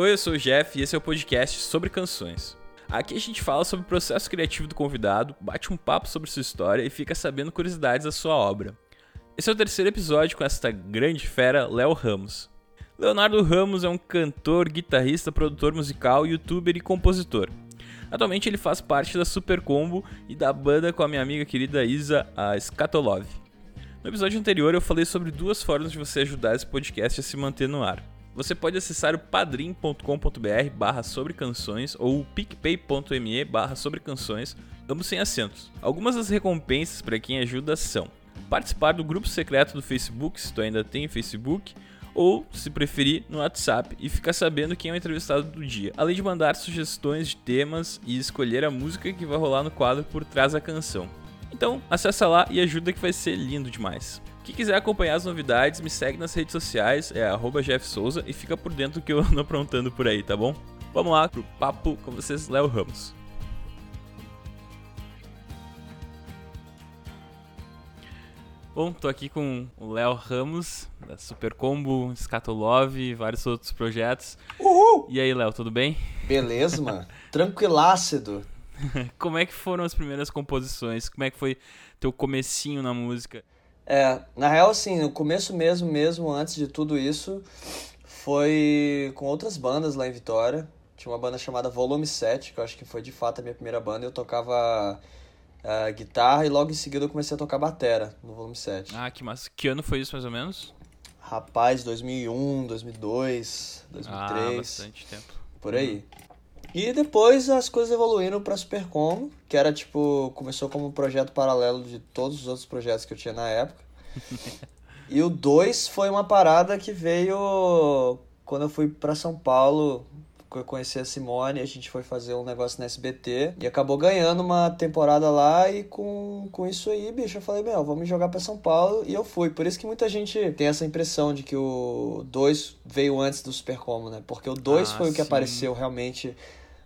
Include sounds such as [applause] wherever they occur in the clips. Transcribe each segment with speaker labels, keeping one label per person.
Speaker 1: Oi, eu sou o Jeff e esse é o podcast sobre canções. Aqui a gente fala sobre o processo criativo do convidado, bate um papo sobre sua história e fica sabendo curiosidades da sua obra. Esse é o terceiro episódio com esta grande fera, Léo Ramos. Leonardo Ramos é um cantor, guitarrista, produtor musical, youtuber e compositor. Atualmente ele faz parte da Super Combo e da banda com a minha amiga querida Isa, a Skatolov. No episódio anterior eu falei sobre duas formas de você ajudar esse podcast a se manter no ar. Você pode acessar o padrim.com.br barra sobre canções ou o picpay.me barra sobre canções, ambos sem acentos. Algumas das recompensas para quem ajuda são participar do grupo secreto do Facebook, se tu ainda tem Facebook, ou, se preferir, no WhatsApp e ficar sabendo quem é o entrevistado do dia, além de mandar sugestões de temas e escolher a música que vai rolar no quadro por trás da canção. Então, acessa lá e ajuda que vai ser lindo demais. Quem quiser acompanhar as novidades, me segue nas redes sociais, é @jeffsouza e fica por dentro que eu [laughs] ando aprontando por aí, tá bom? Vamos lá pro papo com vocês, Léo Ramos. Bom, tô aqui com o Léo Ramos, da Super Combo, Scatolove e vários outros projetos.
Speaker 2: Uhul!
Speaker 1: E aí, Léo, tudo bem?
Speaker 2: Beleza, mano. [laughs] Tranquilácido.
Speaker 1: Como é que foram as primeiras composições? Como é que foi teu comecinho na música?
Speaker 2: É, na real, assim, no começo mesmo, mesmo antes de tudo isso, foi com outras bandas lá em Vitória. Tinha uma banda chamada Volume 7, que eu acho que foi de fato a minha primeira banda. Eu tocava uh, guitarra e logo em seguida eu comecei a tocar batera no Volume 7.
Speaker 1: Ah, que massa. Que ano foi isso mais ou menos?
Speaker 2: Rapaz, 2001, 2002, 2003.
Speaker 1: Ah, bastante tempo.
Speaker 2: Por aí. E depois as coisas evoluíram pra Supercom, que era tipo, começou como um projeto paralelo de todos os outros projetos que eu tinha na época. [laughs] e o 2 foi uma parada que veio quando eu fui para São Paulo, eu conheci a Simone, a gente foi fazer um negócio na SBT e acabou ganhando uma temporada lá e com, com isso aí, bicho, eu falei, meu, vamos jogar para São Paulo e eu fui. Por isso que muita gente tem essa impressão de que o 2 veio antes do Supercom, né? Porque o 2
Speaker 1: Ah,
Speaker 2: foi o que
Speaker 1: sim.
Speaker 2: apareceu realmente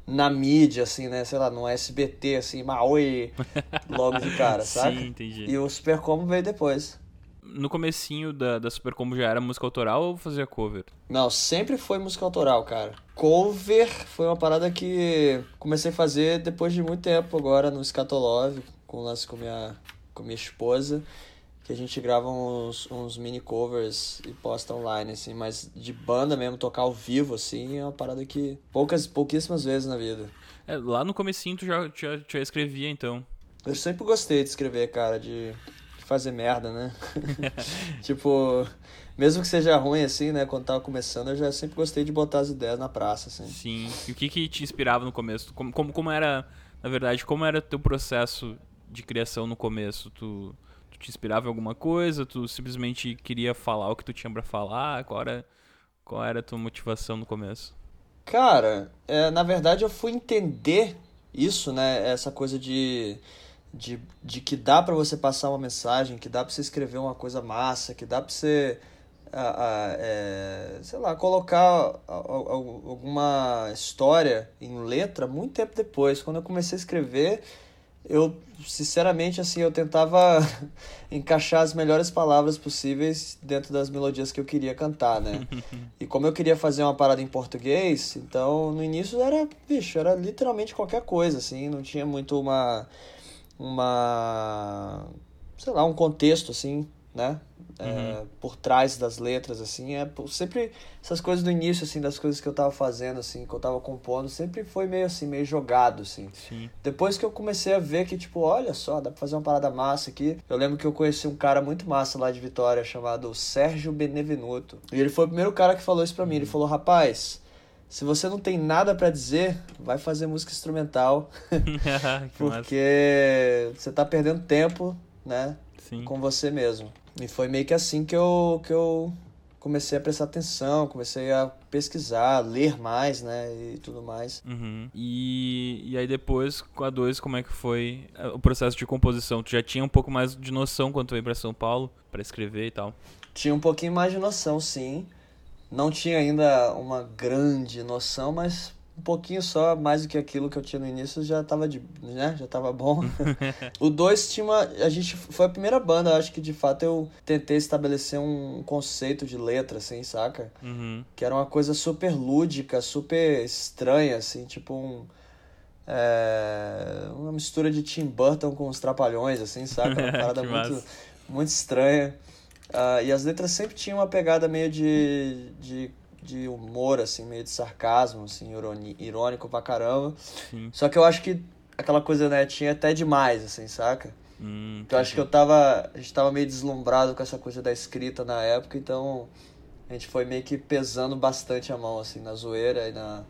Speaker 2: na mídia, assim, né? Sei lá, no SBT, assim, Maui, [laughs] logo de cara, sabe?
Speaker 1: Sim, entendi.
Speaker 2: E o Supercom veio depois.
Speaker 1: No comecinho da, da Super Combo já era música autoral ou fazia cover?
Speaker 2: Não, sempre foi música autoral, cara. Cover foi uma parada que comecei a fazer depois de muito tempo agora no Scatolove, com o lance com minha, com minha esposa, que a gente grava uns, uns mini covers e posta online, assim, mas de banda mesmo, tocar ao vivo, assim, é uma parada que poucas, pouquíssimas vezes na vida.
Speaker 1: É, lá no comecinho tu já, já, já escrevia, então.
Speaker 2: Eu sempre gostei de escrever, cara, de, de fazer merda, né? [laughs] [laughs] tipo, mesmo que seja ruim, assim, né? Quando tava começando, eu já sempre gostei de botar as ideias na praça, assim.
Speaker 1: Sim. E o que que te inspirava no começo? Como, como, como era, na verdade, como era teu processo de criação no começo? Tu, tu te inspirava em alguma coisa? Tu simplesmente queria falar o que tu tinha pra falar? Qual era, qual era a tua motivação no começo?
Speaker 2: Cara, é, na verdade eu fui entender isso, né? Essa coisa de, de, de que dá pra você passar uma mensagem, que dá pra você escrever uma coisa massa, que dá pra você, ah, ah, é, sei lá, colocar al- alguma história em letra muito tempo depois. Quando eu comecei a escrever, eu, sinceramente, assim, eu tentava [laughs] encaixar as melhores palavras possíveis dentro das melodias que eu queria cantar, né? [laughs] E como eu queria fazer uma parada em português, então no início era, bicho, era literalmente qualquer coisa, assim, não tinha muito uma, uma, sei lá, um contexto, assim, né? É, por trás das letras, assim, é sempre essas coisas do início, assim, das coisas que eu tava fazendo, assim, que eu tava compondo, sempre foi meio assim, meio jogado, assim.
Speaker 1: Sim.
Speaker 2: Depois que eu comecei a ver que, tipo, olha só, dá pra fazer uma parada massa aqui. Eu lembro que eu conheci um cara muito massa lá de Vitória, chamado Sérgio Benevenuto. E ele foi o primeiro cara que falou isso pra mim. Ele falou, rapaz, se você não tem nada pra dizer, vai fazer música instrumental, [laughs]
Speaker 1: que [laughs] massa.
Speaker 2: porque você tá perdendo tempo, né,
Speaker 1: Sim.
Speaker 2: com você mesmo. E foi meio que assim que eu, que eu comecei a prestar atenção, comecei a pesquisar, ler mais, né, e tudo mais.
Speaker 1: Uhum. E, e aí depois, com a 2, como é que foi eh, o processo de composição? Tu já tinha um pouco mais de noção quando tu veio pra São Paulo pra escrever e tal?
Speaker 2: Tinha um pouquinho mais de noção, sim. Não tinha ainda uma grande noção, mas um pouquinho só, mais do que aquilo que eu tinha no início, já tava, de, né? já tava bom. [laughs] o 2 tinha uma. A gente. Foi a primeira banda, acho que de fato eu tentei estabelecer um conceito de letra, assim, saca?
Speaker 1: Uhum.
Speaker 2: Que era uma coisa super lúdica, super estranha, assim, tipo um. É, uma mistura de Tim Burton com os Trapalhões, assim, saca? Uma [laughs] parada muito, muito estranha. Uh, e as letras sempre tinham uma pegada meio de, de de humor, assim, meio de sarcasmo, assim, irônico pra caramba. Sim. Só que eu acho que aquela coisa, né, tinha até demais, assim, saca?
Speaker 1: Hum,
Speaker 2: então acho que eu tava. A gente tava meio deslumbrado com essa coisa da escrita na época, então a gente foi meio que pesando bastante a mão, assim, na zoeira e na,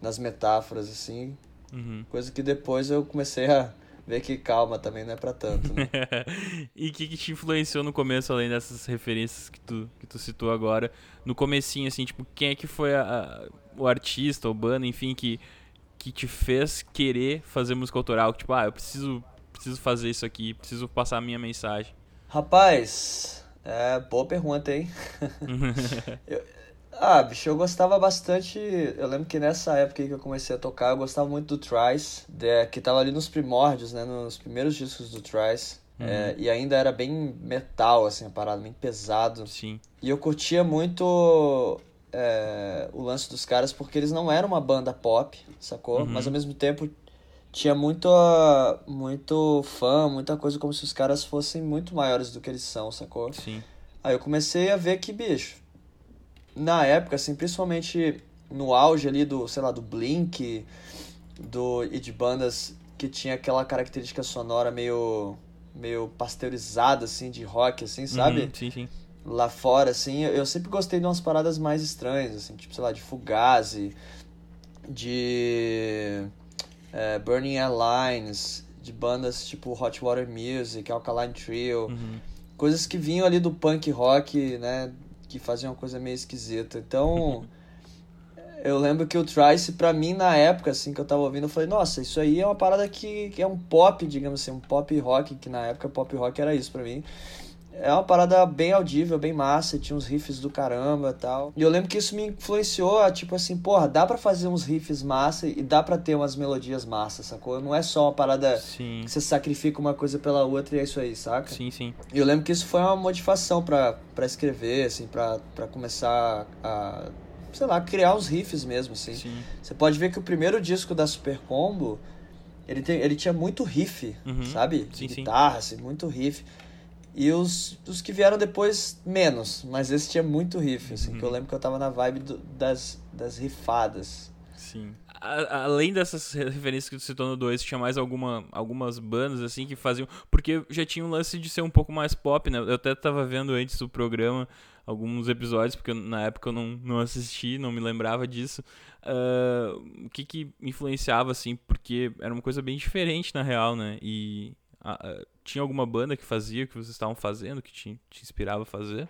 Speaker 2: nas metáforas, assim.
Speaker 1: Uhum.
Speaker 2: Coisa que depois eu comecei a ver que calma também não é pra tanto, né? [laughs]
Speaker 1: e o que, que te influenciou no começo, além dessas referências que tu, que tu citou agora? No comecinho, assim, tipo, quem é que foi a, a, o artista, o banda, enfim, que, que te fez querer fazer música autoral? Tipo, ah, eu preciso, preciso fazer isso aqui, preciso passar a minha mensagem.
Speaker 2: Rapaz, é boa pergunta, hein? [laughs] [laughs] eu, ah, bicho, eu gostava bastante. Eu lembro que nessa época que eu comecei a tocar, eu gostava muito do Trice, que tava ali nos primórdios, né? Nos primeiros discos do Trice. Uhum. É, e ainda era bem metal, assim, a parada, bem pesado.
Speaker 1: Sim.
Speaker 2: E eu curtia muito é, o lance dos caras porque eles não eram uma banda pop, sacou? Uhum. Mas ao mesmo tempo tinha muito, muito fã, muita coisa como se os caras fossem muito maiores do que eles são, sacou?
Speaker 1: Sim.
Speaker 2: Aí eu comecei a ver que, bicho, na época, assim, principalmente no auge ali do, sei lá, do Blink, do, e de bandas que tinha aquela característica sonora meio, meio pasteurizada, assim, de rock, assim, sabe?
Speaker 1: Uhum, sim, sim.
Speaker 2: Lá fora, assim, eu sempre gostei de umas paradas mais estranhas, assim, tipo, sei lá, de Fugazi, de é, Burning Airlines, de bandas tipo Hot Water Music, Alkaline Trio,
Speaker 1: uhum.
Speaker 2: coisas que vinham ali do punk rock, né, que fazia uma coisa meio esquisita. Então, [laughs] eu lembro que o Trice, pra mim, na época, assim, que eu tava ouvindo, eu falei, nossa, isso aí é uma parada que, que é um pop, digamos assim, um pop rock, que na época pop rock era isso pra mim. É uma parada bem audível, bem massa, tinha uns riffs do caramba e tal. E eu lembro que isso me influenciou a, tipo assim, porra, dá pra fazer uns riffs massa e dá pra ter umas melodias massa, sacou? Não é só uma parada
Speaker 1: sim.
Speaker 2: que você sacrifica uma coisa pela outra e é isso aí, saca?
Speaker 1: Sim, sim.
Speaker 2: E eu lembro que isso foi uma motivação pra, pra escrever, assim, pra, pra começar a, sei lá, criar uns riffs mesmo, assim.
Speaker 1: Sim.
Speaker 2: Você pode ver que o primeiro disco da Super Combo, ele, tem, ele tinha muito riff,
Speaker 1: uhum.
Speaker 2: sabe?
Speaker 1: Sim,
Speaker 2: Guitarra, assim, muito riff. E os, os que vieram depois, menos. Mas esse tinha muito riff, assim. Uhum. Que eu lembro que eu tava na vibe do, das, das rifadas.
Speaker 1: Sim. A, além dessas referências que tu citou no 2, tinha mais alguma, algumas bandas, assim, que faziam... Porque já tinha um lance de ser um pouco mais pop, né? Eu até tava vendo antes do programa alguns episódios, porque na época eu não, não assisti, não me lembrava disso. Uh, o que que influenciava, assim, porque era uma coisa bem diferente, na real, né? E... Uh, tinha alguma banda que fazia o que vocês estavam fazendo, que te, te inspirava a fazer?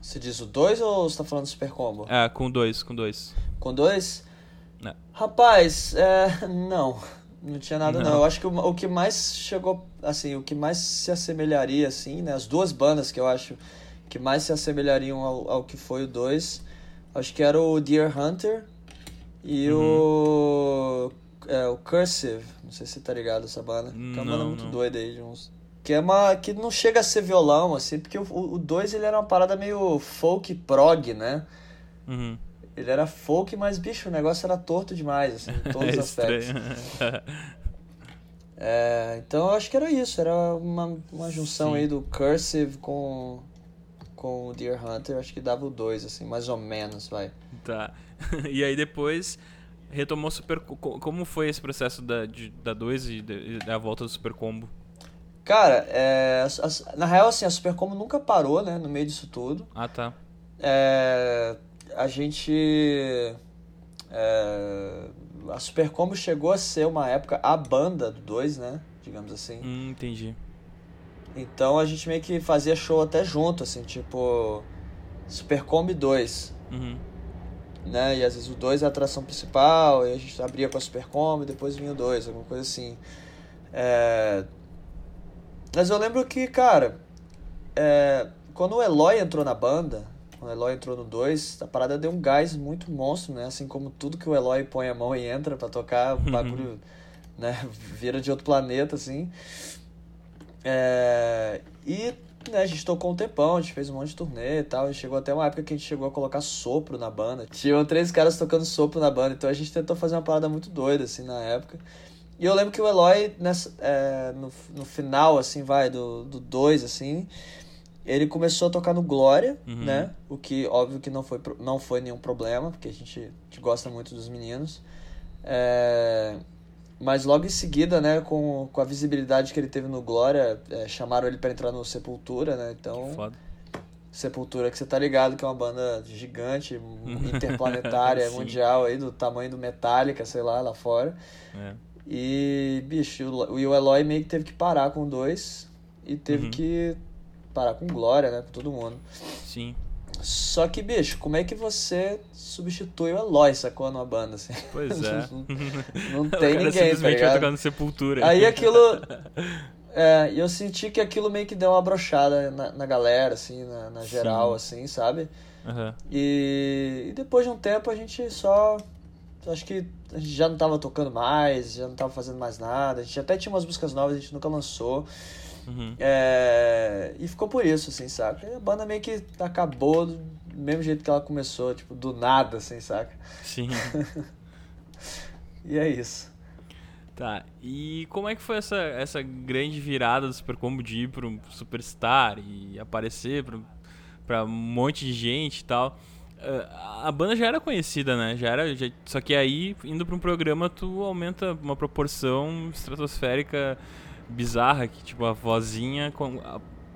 Speaker 2: Você diz o 2 ou você tá falando do Super Combo?
Speaker 1: É, com dois, com dois.
Speaker 2: Com dois?
Speaker 1: É.
Speaker 2: Rapaz, é, não. Não tinha nada não. não. Eu acho que o, o, que mais chegou, assim, o que mais se assemelharia, assim, né? As duas bandas que eu acho que mais se assemelhariam ao, ao que foi o 2, acho que era o Deer Hunter e uhum. o é, o Cursive, não sei se você tá ligado essa banda. que é uma banda muito não. doida aí, de uns. Que é uma. que não chega a ser violão, assim, porque o 2 ele era uma parada meio folk prog, né?
Speaker 1: Uhum.
Speaker 2: Ele era folk, mas, bicho, o negócio era torto demais, assim, em [laughs] todos os aspectos. é, então eu acho que era isso, era uma, uma junção Sim. aí do Cursive com, com o Deer Hunter, acho que dava o 2, assim, mais ou menos, vai.
Speaker 1: Tá. [laughs] E aí depois retomou Super. Como foi esse processo da 2 da dois e da volta do Super Combo?
Speaker 2: Cara, é, na real, assim, a Super Combo nunca parou, né, no meio disso tudo.
Speaker 1: Ah, tá.
Speaker 2: É, a gente. É, a Super Combo chegou a ser uma época a banda do 2, né? Digamos assim.
Speaker 1: Hum, entendi.
Speaker 2: Então a gente meio que fazia show até junto, assim, tipo. Super Combo 2.
Speaker 1: Uhum
Speaker 2: né? E às vezes o 2 é a atração principal, e a gente abria com a Supercom e depois vinha o 2, alguma coisa assim. É... Mas eu lembro que, cara, é... quando o Eloy entrou na banda, Quando o Eloy entrou no 2, a parada deu um gás muito monstro, né? Assim como tudo que o Eloy põe a mão e entra para tocar, o bagulho né, [laughs] vira de outro planeta, assim. É... E né, a gente tocou um tempão, a gente fez um monte de turnê e tal. E chegou até uma época que a gente chegou a colocar sopro na banda. Tinham três caras tocando sopro na banda, então a gente tentou fazer uma parada muito doida, assim, na época. E eu lembro que o Eloy, nessa, é, no, no final, assim, vai, do 2, do dois, assim, ele começou a tocar no Glória, uhum. né? O que, óbvio, que não foi, não foi nenhum problema, porque a gente, a gente gosta muito dos meninos. É... Mas logo em seguida, né, com, com a visibilidade que ele teve no Glória, é, chamaram ele para entrar no Sepultura, né? Então.
Speaker 1: Foda.
Speaker 2: Sepultura, que você tá ligado que é uma banda gigante, interplanetária, [laughs] mundial aí, do tamanho do Metallica, sei lá, lá fora. É. E, bicho, o, o Eloy meio que teve que parar com dois e teve uhum. que parar com Glória, né? Com todo mundo.
Speaker 1: Im.
Speaker 2: Só que, bicho, como é que você substitui o Eloy, sacou, numa banda, assim?
Speaker 1: Pois é. [laughs]
Speaker 2: não, não [laughs] tem ninguém,
Speaker 1: simplesmente
Speaker 2: tá
Speaker 1: vai tocar no Sepultura.
Speaker 2: Aí aquilo... É, eu senti que aquilo meio que deu uma brochada na, na galera, assim, na, na geral, Sim. assim, sabe?
Speaker 1: Uhum.
Speaker 2: E, e depois de um tempo a gente só... Acho que a gente já não tava tocando mais, já não tava fazendo mais nada. A gente até tinha umas músicas novas, a gente nunca lançou.
Speaker 1: Uhum.
Speaker 2: É, e ficou por isso, assim, saca? E a banda meio que acabou do mesmo jeito que ela começou, tipo, do nada, assim, saca?
Speaker 1: Sim. [laughs]
Speaker 2: e é isso.
Speaker 1: Tá, e como é que foi essa, essa grande virada do Super Combo de ir para um Superstar e aparecer para um monte de gente e tal? Uh, a banda já era conhecida, né? Já era, já, só que aí, indo para um programa, tu aumenta uma proporção estratosférica bizarra que, tipo, a vozinha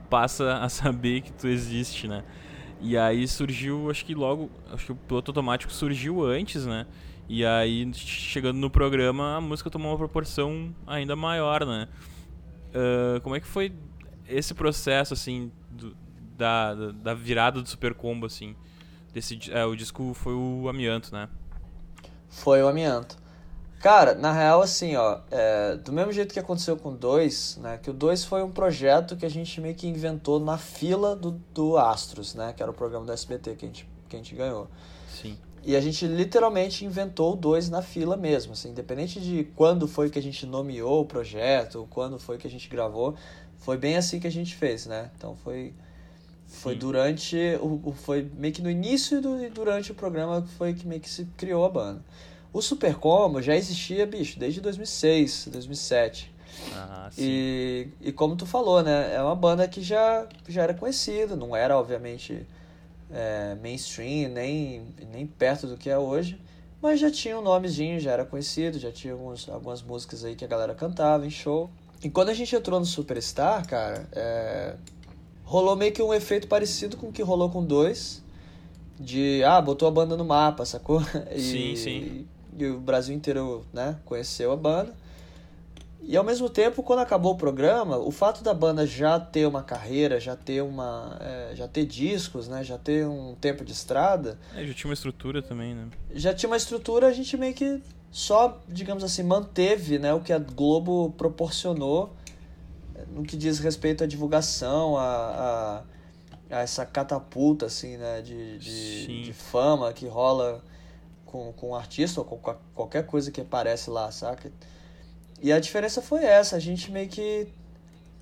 Speaker 1: passa [laughs] a saber que tu existe, né? E aí surgiu, acho que logo, acho que o piloto automático surgiu antes, né? E aí, chegando no programa, a música tomou uma proporção ainda maior, né? Uh, como é que foi esse processo, assim, do, da, da virada do Super Combo, assim? Desse, é, o disco foi o Amianto, né?
Speaker 2: Foi o Amianto. Cara, na real, assim, ó, é, do mesmo jeito que aconteceu com o 2, né, que o 2 foi um projeto que a gente meio que inventou na fila do, do Astros, né, que era o programa do SBT que a gente, que a gente ganhou.
Speaker 1: Sim.
Speaker 2: E a gente literalmente inventou o 2 na fila mesmo, assim, independente de quando foi que a gente nomeou o projeto, quando foi que a gente gravou, foi bem assim que a gente fez, né? Então foi foi durante o foi meio que no início do, e durante o programa foi que meio que se criou a banda. O Super Combo já existia, bicho, desde 2006, 2007.
Speaker 1: Ah, sim.
Speaker 2: E, e como tu falou, né? É uma banda que já, já era conhecida, não era, obviamente, é, mainstream, nem, nem perto do que é hoje. Mas já tinha um nomezinho, já era conhecido, já tinha alguns, algumas músicas aí que a galera cantava em show. E quando a gente entrou no Superstar, cara, é, rolou meio que um efeito parecido com o que rolou com dois. De, ah, botou a banda no mapa, sacou? [laughs]
Speaker 1: E, sim, sim
Speaker 2: e o Brasil inteiro né, conheceu a banda. E ao mesmo tempo, quando acabou o programa, o fato da banda já ter uma carreira, já ter uma, é, já ter discos, né, já ter um tempo de estrada,
Speaker 1: é, já tinha uma estrutura também, né?
Speaker 2: Já tinha uma estrutura, a gente meio que só, digamos assim, manteve, né, o que a Globo proporcionou no que diz respeito à divulgação, a, a, a essa catapulta assim, né, de, de, de fama que rola com, com um artista ou com qualquer coisa que aparece lá, saca? E a diferença foi essa, a gente meio que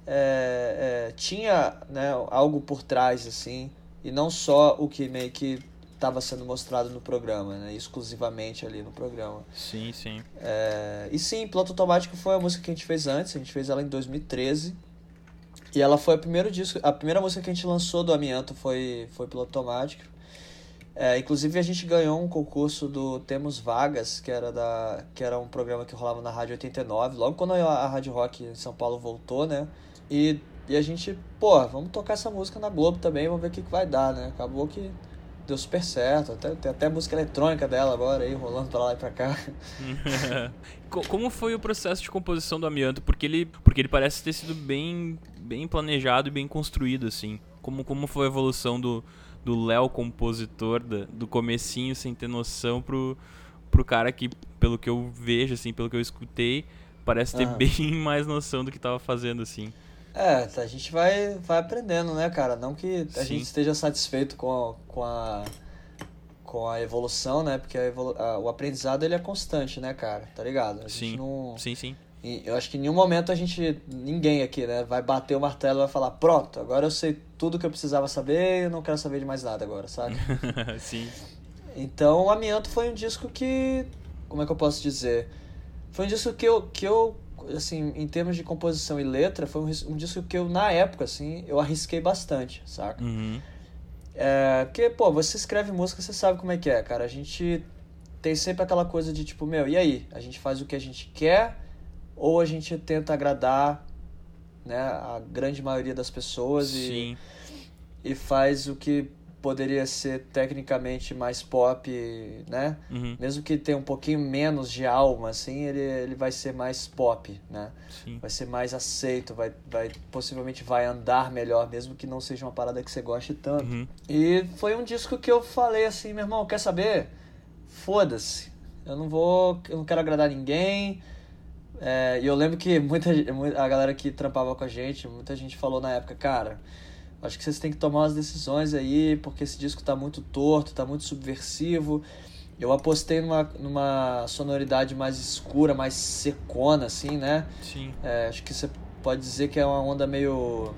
Speaker 2: é, é, tinha né, algo por trás, assim, e não só o que meio que estava sendo mostrado no programa, né, exclusivamente ali no programa.
Speaker 1: Sim, sim.
Speaker 2: É, e sim, Piloto Automático foi a música que a gente fez antes, a gente fez ela em 2013. E ela foi a primeiro disco, a primeira música que a gente lançou do Amianto foi, foi Piloto Automático. É, inclusive a gente ganhou um concurso do Temos Vagas, que era, da, que era um programa que rolava na Rádio 89, logo quando a, Rádio Rock em São Paulo voltou, né? E, e a gente, pô, vamos tocar essa música na Globo também, vamos ver o que, que vai dar, né? Acabou que deu super certo, até, tem até música eletrônica dela agora aí, rolando pra lá e pra cá. [laughs]
Speaker 1: Como foi o processo de composição do Amianto? Porque ele, porque ele parece ter sido bem, bem planejado e bem construído, assim. Como, como foi a evolução do, do Léo compositor da, do comecinho sem ter noção pro, pro cara que, pelo que eu vejo, assim, pelo que eu escutei, parece ter bem [laughs] mais noção do que tava fazendo, assim.
Speaker 2: É, a gente vai, vai aprendendo, né, cara? Não que a
Speaker 1: Sim.
Speaker 2: gente esteja satisfeito com a, com a, com a evolução, né? Porque a evolu a- o aprendizado ele é constante, né, cara? Tá ligado? A gente
Speaker 1: Sim.
Speaker 2: não.
Speaker 1: Sim, sim.
Speaker 2: E eu acho que em nenhum momento a gente, ninguém aqui, né, vai bater o martelo e vai falar, pronto, agora eu sei tudo que eu precisava saber eu não quero saber de mais nada agora, sabe? [laughs]
Speaker 1: sim.
Speaker 2: Então, o Amianto foi um disco que, como é que eu posso dizer? Foi um disco que eu, que eu assim, em termos de composição e letra, foi um, um disco que eu, na época, assim, eu arrisquei bastante, saca?
Speaker 1: Uhum.
Speaker 2: É, porque, pô, você escreve música, você sabe como é que é, cara. A gente tem sempre aquela coisa de tipo, meu, e aí? A gente faz o que a gente quer ou a gente tenta agradar, né, a grande maioria das pessoas
Speaker 1: Sim.
Speaker 2: e faz o que poderia ser tecnicamente mais pop, né?
Speaker 1: Uhum.
Speaker 2: Mesmo que tenha um pouquinho menos de alma, assim, ele, ele vai ser mais pop, né?
Speaker 1: Sim.
Speaker 2: Vai ser mais aceito, vai, vai possivelmente vai andar melhor, mesmo que não seja uma parada que você goste tanto.
Speaker 1: Uhum.
Speaker 2: E foi um disco que eu falei assim, meu irmão, quer saber? Foda-se. Eu não vou, eu não quero agradar ninguém. É, e eu lembro que muita a galera que trampava com a gente, muita gente falou na época, cara, acho que vocês têm que tomar umas decisões aí, porque esse disco tá muito torto, tá muito subversivo. Eu apostei numa, numa sonoridade mais escura, mais secona, assim, né?
Speaker 1: Sim.
Speaker 2: É, acho que você pode dizer que é uma onda meio.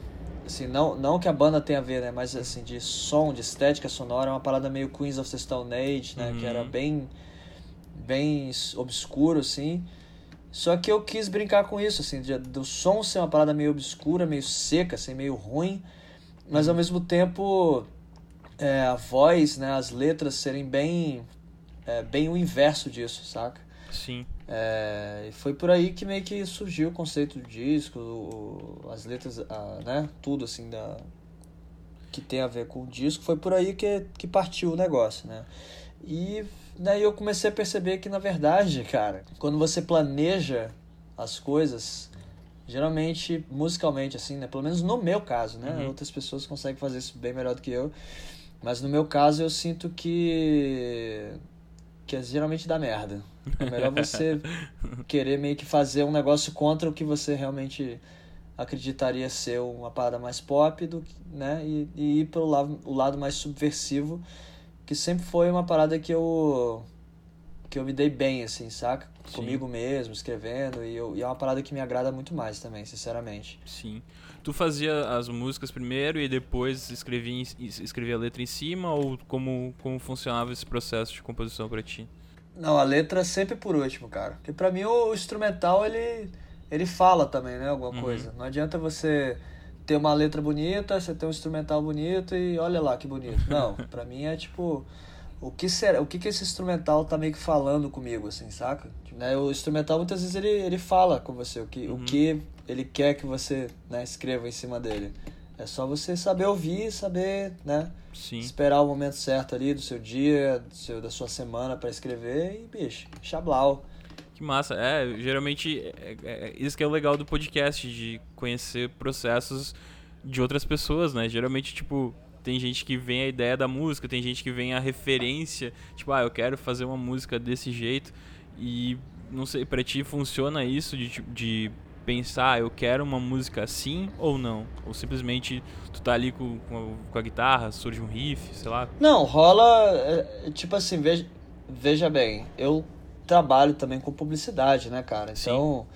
Speaker 2: Assim, não, não que a banda tenha a ver, né? Mas assim, de som, de estética sonora, é uma parada meio Queens of the Stone Age, né? Que era
Speaker 1: Uhum.
Speaker 2: bem. bem obscuro, assim. Só que eu quis brincar com isso, assim, de- do som ser uma parada meio obscura, meio seca, assim, meio ruim, mas ao mesmo tempo é, a voz, né, as letras serem bem, é, bem o inverso disso, saca?
Speaker 1: Sim.
Speaker 2: É, foi por aí que meio que surgiu o conceito do disco, o- as letras, a, né, tudo assim da que tem a ver com o disco, foi por aí que, que partiu o negócio, né? E daí eu comecei a perceber que na verdade, [laughs] cara, quando você planeja as coisas, geralmente musicalmente assim, né, pelo menos no meu caso, né?
Speaker 1: Uhum.
Speaker 2: Outras pessoas conseguem fazer isso bem melhor do que eu, mas no meu caso eu sinto que que geralmente dá merda. É melhor você [laughs] querer meio que fazer um negócio contra o que você realmente acreditaria ser uma parada mais pop do que, né e, e ir pelo lado, o lado mais subversivo que sempre foi uma parada que eu que eu me dei bem assim saca
Speaker 1: Sim.
Speaker 2: comigo mesmo escrevendo e, eu, e é uma parada que me agrada muito mais também sinceramente
Speaker 1: Sim. Tu fazia as músicas primeiro e depois escrevia, escrevia a letra em cima ou como, como funcionava esse processo de composição pra ti?
Speaker 2: Não, a letra sempre por último, cara. Porque pra mim o instrumental ele ele fala também, né, alguma
Speaker 1: Uhum.
Speaker 2: coisa. Não adianta você ter uma letra bonita, você ter um instrumental bonito e olha lá que bonito. Não, pra mim é tipo o que será, o que que esse instrumental tá meio que falando comigo assim, saca? Né, o instrumental muitas vezes ele, ele fala com você o que
Speaker 1: Uhum.
Speaker 2: o que ele quer que você, né, escreva em cima dele. É só você saber ouvir, saber, né,
Speaker 1: Sim.
Speaker 2: esperar o momento certo ali do seu dia, do seu, da sua semana pra escrever e, bicho, chablau.
Speaker 1: Que massa. É, geralmente, é, é- é isso que é o legal do podcast, de conhecer processos de outras pessoas, né? Geralmente, tipo, tem gente que vem a ideia da música, tem gente que vem a referência, tipo, ah, eu quero fazer uma música desse jeito. E, não sei, pra ti funciona isso de, tipo, de pensar, ah, eu quero uma música assim ou não? Ou simplesmente tu tá ali com, com, a, com a guitarra, surge um riff, sei lá.
Speaker 2: Não, rola, é, tipo assim, veja, veja bem, eu trabalho também com publicidade, né, cara?
Speaker 1: Sim.
Speaker 2: Então,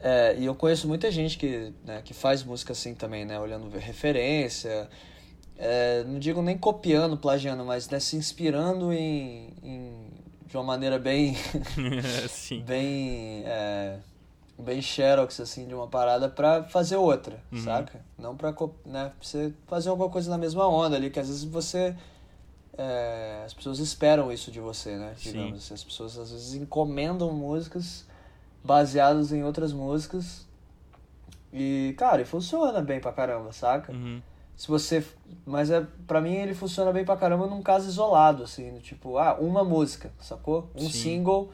Speaker 2: é, e eu conheço muita gente que, né, que faz música assim também, né, olhando referência, é, não digo nem copiando, plagiando, mas né, se inspirando em, em de uma maneira bem [laughs]
Speaker 1: Sim.
Speaker 2: bem é, bem xerox assim de uma parada pra fazer outra,
Speaker 1: Uhum.
Speaker 2: saca? Não pra né, pra você fazer alguma coisa na mesma onda ali, que às vezes você é, as pessoas esperam isso de você, né? Digamos assim, as pessoas às vezes encomendam músicas baseadas em outras músicas e cara, e funciona bem pra caramba, saca?
Speaker 1: Uhum.
Speaker 2: Se você. Mas é, pra mim ele funciona bem pra caramba num caso isolado, assim, do tipo, ah, uma música, sacou? Um
Speaker 1: Sim.
Speaker 2: single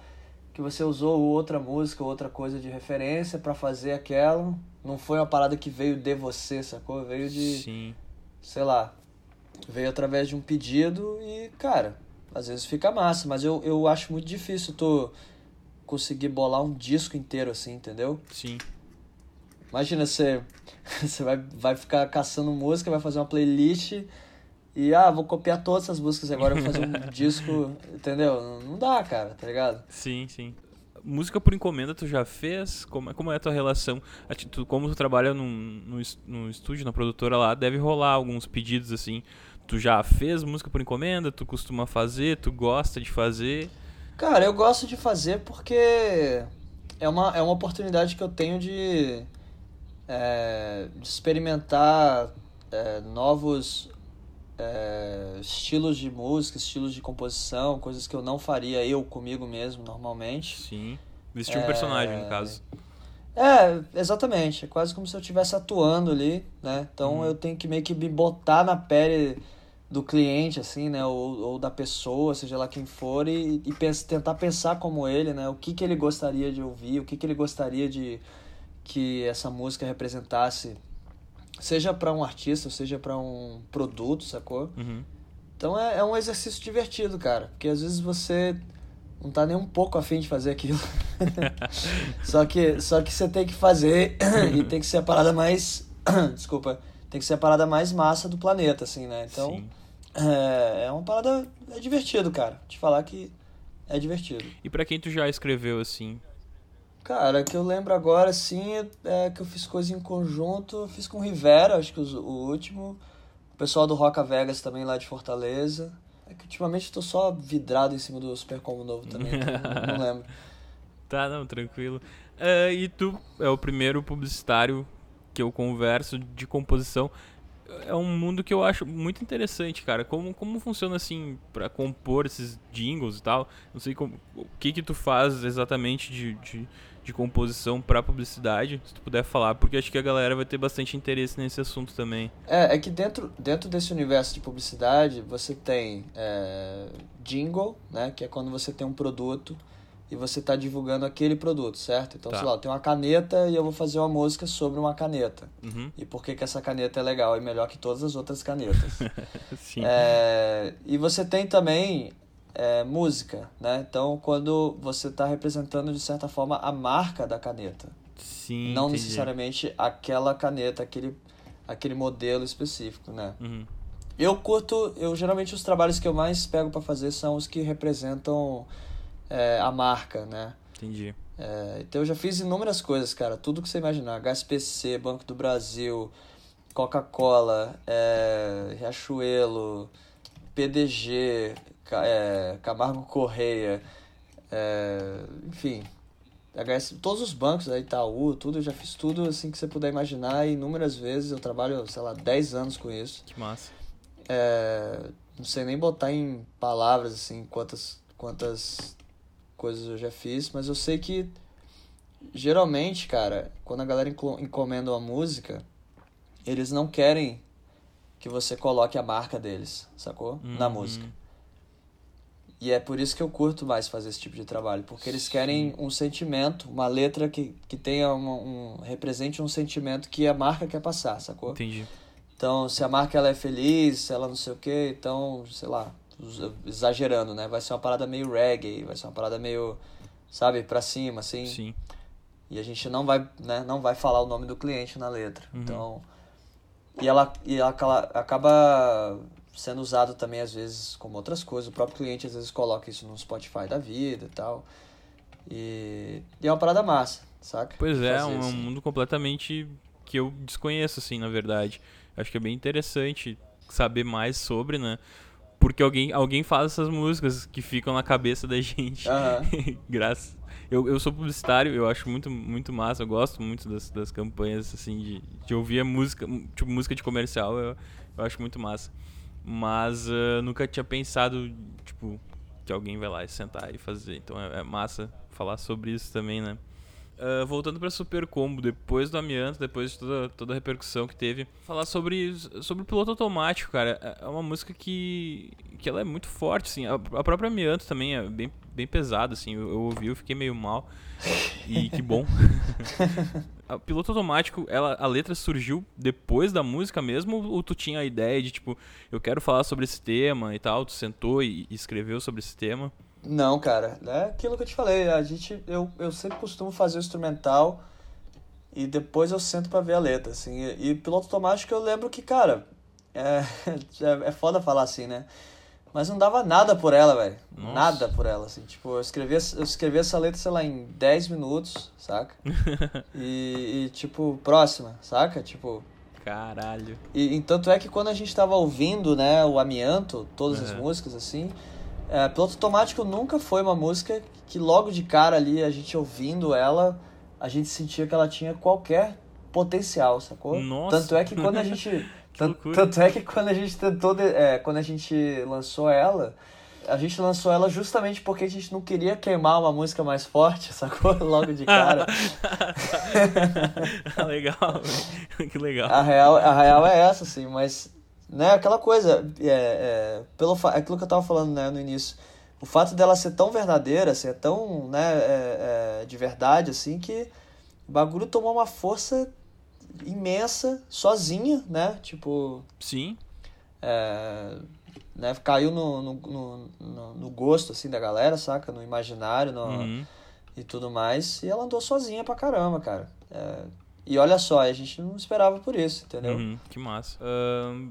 Speaker 2: que você usou outra música, outra coisa de referência pra fazer aquela. Não foi uma parada que veio de você, sacou? Veio de,
Speaker 1: Sim.
Speaker 2: sei lá, veio através de um pedido e, cara, às vezes fica massa, mas eu, eu acho muito difícil tu conseguir bolar um disco inteiro assim, entendeu?
Speaker 1: Sim.
Speaker 2: Imagina você, [laughs] você vai, vai ficar caçando música, vai fazer uma playlist e, ah, vou copiar todas essas músicas agora, vou fazer um [laughs] disco, entendeu? Não dá, cara, tá ligado?
Speaker 1: Sim, sim. Música por encomenda tu já fez? Como, é, como é a tua relação? Tu, como tu trabalha num, no, no estúdio, na produtora lá, deve rolar alguns pedidos assim. Tu já fez música por encomenda? Tu costuma fazer? Tu gosta de fazer?
Speaker 2: Cara, eu gosto de fazer porque é uma, é uma oportunidade que eu tenho de, é, de experimentar é, novos é, estilos de música, estilos de composição, coisas que eu não faria eu comigo mesmo normalmente.
Speaker 1: Sim. Vestir um personagem, no caso.
Speaker 2: É, exatamente. É quase como se eu estivesse atuando ali, né? Então uhum. eu tenho que meio que me botar na pele do cliente, assim, né? Ou, ou da pessoa, seja lá quem for, e, e pensa, tentar pensar como ele, né? O que, que ele gostaria de ouvir, o que, que ele gostaria de que essa música representasse Seja para um artista, seja para um produto, sacou?
Speaker 1: Uhum.
Speaker 2: Então é, é um exercício divertido, cara. Porque às vezes você não tá nem um pouco afim de fazer aquilo. [laughs] só, que, só que você tem que fazer e tem que ser a parada mais. [coughs] Desculpa. Tem que ser a parada mais massa do planeta, assim, né? Então. É, é uma parada. É divertido, cara. Te falar que é divertido.
Speaker 1: E para quem tu já escreveu, assim,
Speaker 2: Cara, que eu lembro agora, sim, é que eu fiz coisa em conjunto. Fiz com o Rivera, acho que o, o último. O pessoal do Roca Vegas também, lá de Fortaleza. É que ultimamente eu tô só vidrado em cima do Super Combo novo também, [laughs] então não, lembro.
Speaker 1: Tá, não, tranquilo. Uh, e tu é o primeiro publicitário que eu converso de composição. É um mundo que eu acho muito interessante, cara. Como, como funciona assim para compor esses jingles e tal? Não sei como, o que que tu faz exatamente de, de de composição para publicidade, se tu puder falar, porque acho que a galera vai ter bastante interesse nesse assunto também.
Speaker 2: É, é que dentro, dentro desse universo de publicidade, você tem é, jingle, né, que é quando você tem um produto e você está divulgando aquele produto, certo? Então, tá. sei lá, tenho uma caneta e eu vou fazer uma música sobre uma caneta.
Speaker 1: Uhum.
Speaker 2: E por que, que essa caneta é legal e melhor que todas as outras canetas. [laughs]
Speaker 1: Sim.
Speaker 2: É, e você tem também é, música, né? Então, quando você está representando, de certa forma, a marca da caneta.
Speaker 1: Sim,
Speaker 2: Não
Speaker 1: entendi.
Speaker 2: necessariamente aquela caneta, aquele, aquele modelo específico, né?
Speaker 1: Uhum.
Speaker 2: Eu curto, eu geralmente os trabalhos que eu mais pego para fazer são os que representam é, a marca, né?
Speaker 1: Entendi.
Speaker 2: É, então eu já fiz inúmeras coisas, cara. Tudo que você imaginar. HSPC, Banco do Brasil, Coca-Cola, é, Riachuelo, PDG, é, Camargo Correia, é, enfim, HS, todos os bancos, aí, Itaú, tudo, eu já fiz tudo assim que você puder imaginar inúmeras vezes. Eu trabalho, sei lá, 10 anos com isso.
Speaker 1: Que massa.
Speaker 2: É, não sei nem botar em palavras assim quantas, quantas coisas eu já fiz, mas eu sei que geralmente, cara, quando a galera encomenda uma música, eles não querem que você coloque a marca deles, sacou? Uhum. Na música. E é por isso que eu curto mais fazer esse tipo de trabalho, porque eles querem um sentimento, uma letra que, que tenha um, um represente um sentimento que a marca quer passar, sacou?
Speaker 1: Entendi.
Speaker 2: Então, se a marca ela é feliz, se ela não sei o que, então, sei lá, exagerando, né? Vai ser uma parada meio reggae, vai ser uma parada meio, sabe, pra cima, assim.
Speaker 1: Sim.
Speaker 2: E a gente não vai, né, não vai falar o nome do cliente na letra.
Speaker 1: Uhum.
Speaker 2: Então, e ela, e ela acaba sendo usado também às vezes como outras coisas. O próprio cliente às vezes coloca isso no Spotify da vida e tal. E, e é uma parada massa, saca?
Speaker 1: Pois é, é um, assim. mundo completamente que eu desconheço, assim, na verdade. Acho que é bem interessante saber mais sobre, né? Porque alguém, alguém faz essas músicas que ficam na cabeça da [laughs] gente.
Speaker 2: Uhum. [laughs]
Speaker 1: Graças. Eu, eu sou publicitário, eu acho muito, muito massa, eu gosto muito das, das campanhas, assim, de, de ouvir a música, tipo, música de comercial, eu, eu acho muito massa. Mas uh, nunca tinha pensado, tipo, que alguém vai lá e sentar e fazer. Então é, é massa falar sobre isso também, né? Uh, voltando para Super Combo, depois do amianto, depois de toda, toda a repercussão que teve, falar sobre, sobre o piloto automático, cara. É, é uma música que, que ela é muito forte, assim. A, a própria amianto também é bem, bem pesada, assim. Eu, eu ouvi, eu fiquei meio mal. E que bom. [laughs] a piloto automático, ela, a letra surgiu depois da música mesmo? Ou tu tinha a ideia de, tipo, eu quero falar sobre esse tema e tal? Tu sentou e, e escreveu sobre esse tema?
Speaker 2: Não, cara. É aquilo que eu te falei. A gente, eu, eu sempre costumo fazer o instrumental e depois eu sento para ver a letra, assim. E, e piloto automático eu lembro que, cara, é, [laughs] é, é foda falar assim, né? Mas não dava nada por ela, velho. Nada por ela, assim. Tipo, eu escrevi, eu escrevi essa letra, sei lá, em 10 minutos, saca? [laughs] e, e, tipo, próxima, saca? Tipo.
Speaker 1: Caralho.
Speaker 2: E, e, tanto é que quando a gente tava ouvindo, né, o Amianto, todas uhum. as músicas, assim. É, Piloto Automático nunca foi uma música que logo de cara ali, a gente ouvindo ela, a gente sentia que ela tinha qualquer potencial, sacou?
Speaker 1: Nossa.
Speaker 2: Tanto é que quando a gente. [laughs] Tanto, tanto, é que quando a gente tentou, de, é, quando a gente lançou ela, a gente lançou ela justamente porque a gente não queria queimar uma música mais forte, [laughs] sacou? Logo de cara. [laughs]
Speaker 1: legal, que legal.
Speaker 2: A real, a real é essa, assim, mas, né, aquela coisa, é, é, pelo, aquilo que eu tava falando, né, no início, o fato dela ser tão verdadeira, ser tão, né, é, é de verdade, assim, que o bagulho tomou uma força imensa, sozinha, né? Tipo.
Speaker 1: Sim.
Speaker 2: É, né? Caiu no, no, no, no, gosto, assim, da galera, saca? No imaginário no, uhum. e tudo mais. E ela andou sozinha pra caramba, cara. É, e olha só, a gente não esperava por isso, entendeu?
Speaker 1: Uhum, que massa. Uh,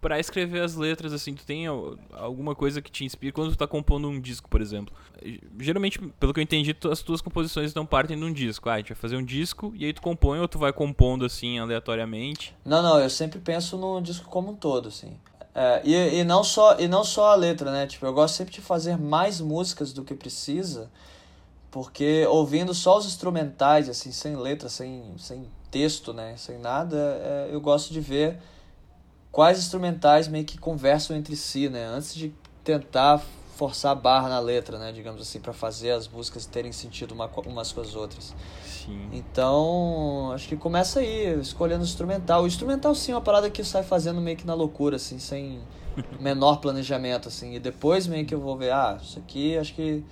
Speaker 1: para escrever as letras, assim, tu tem alguma coisa que te inspira quando tu tá compondo um disco, por exemplo? Geralmente, pelo que eu entendi, as tuas composições não partem de um disco. Ah, a gente vai fazer um disco e aí tu compõe ou tu vai compondo, assim, aleatoriamente?
Speaker 2: Não, não, eu sempre penso no disco como um todo, assim. É, e, e, não só, e não só a letra, né? Tipo, eu gosto sempre de fazer mais músicas do que precisa, porque ouvindo só os instrumentais, assim, sem letra, sem, sem texto, né? Sem nada, é, eu gosto de ver quais instrumentais meio que conversam entre si, né? Antes de tentar forçar a barra na letra, né? Digamos assim, para fazer as músicas terem sentido uma, umas com as outras.
Speaker 1: Sim.
Speaker 2: Então, acho que começa aí, escolhendo o instrumental. O instrumental, sim, é uma parada que sai fazendo meio que na loucura, assim, sem [laughs] menor planejamento, assim. E depois meio que eu vou ver, ah, isso aqui acho que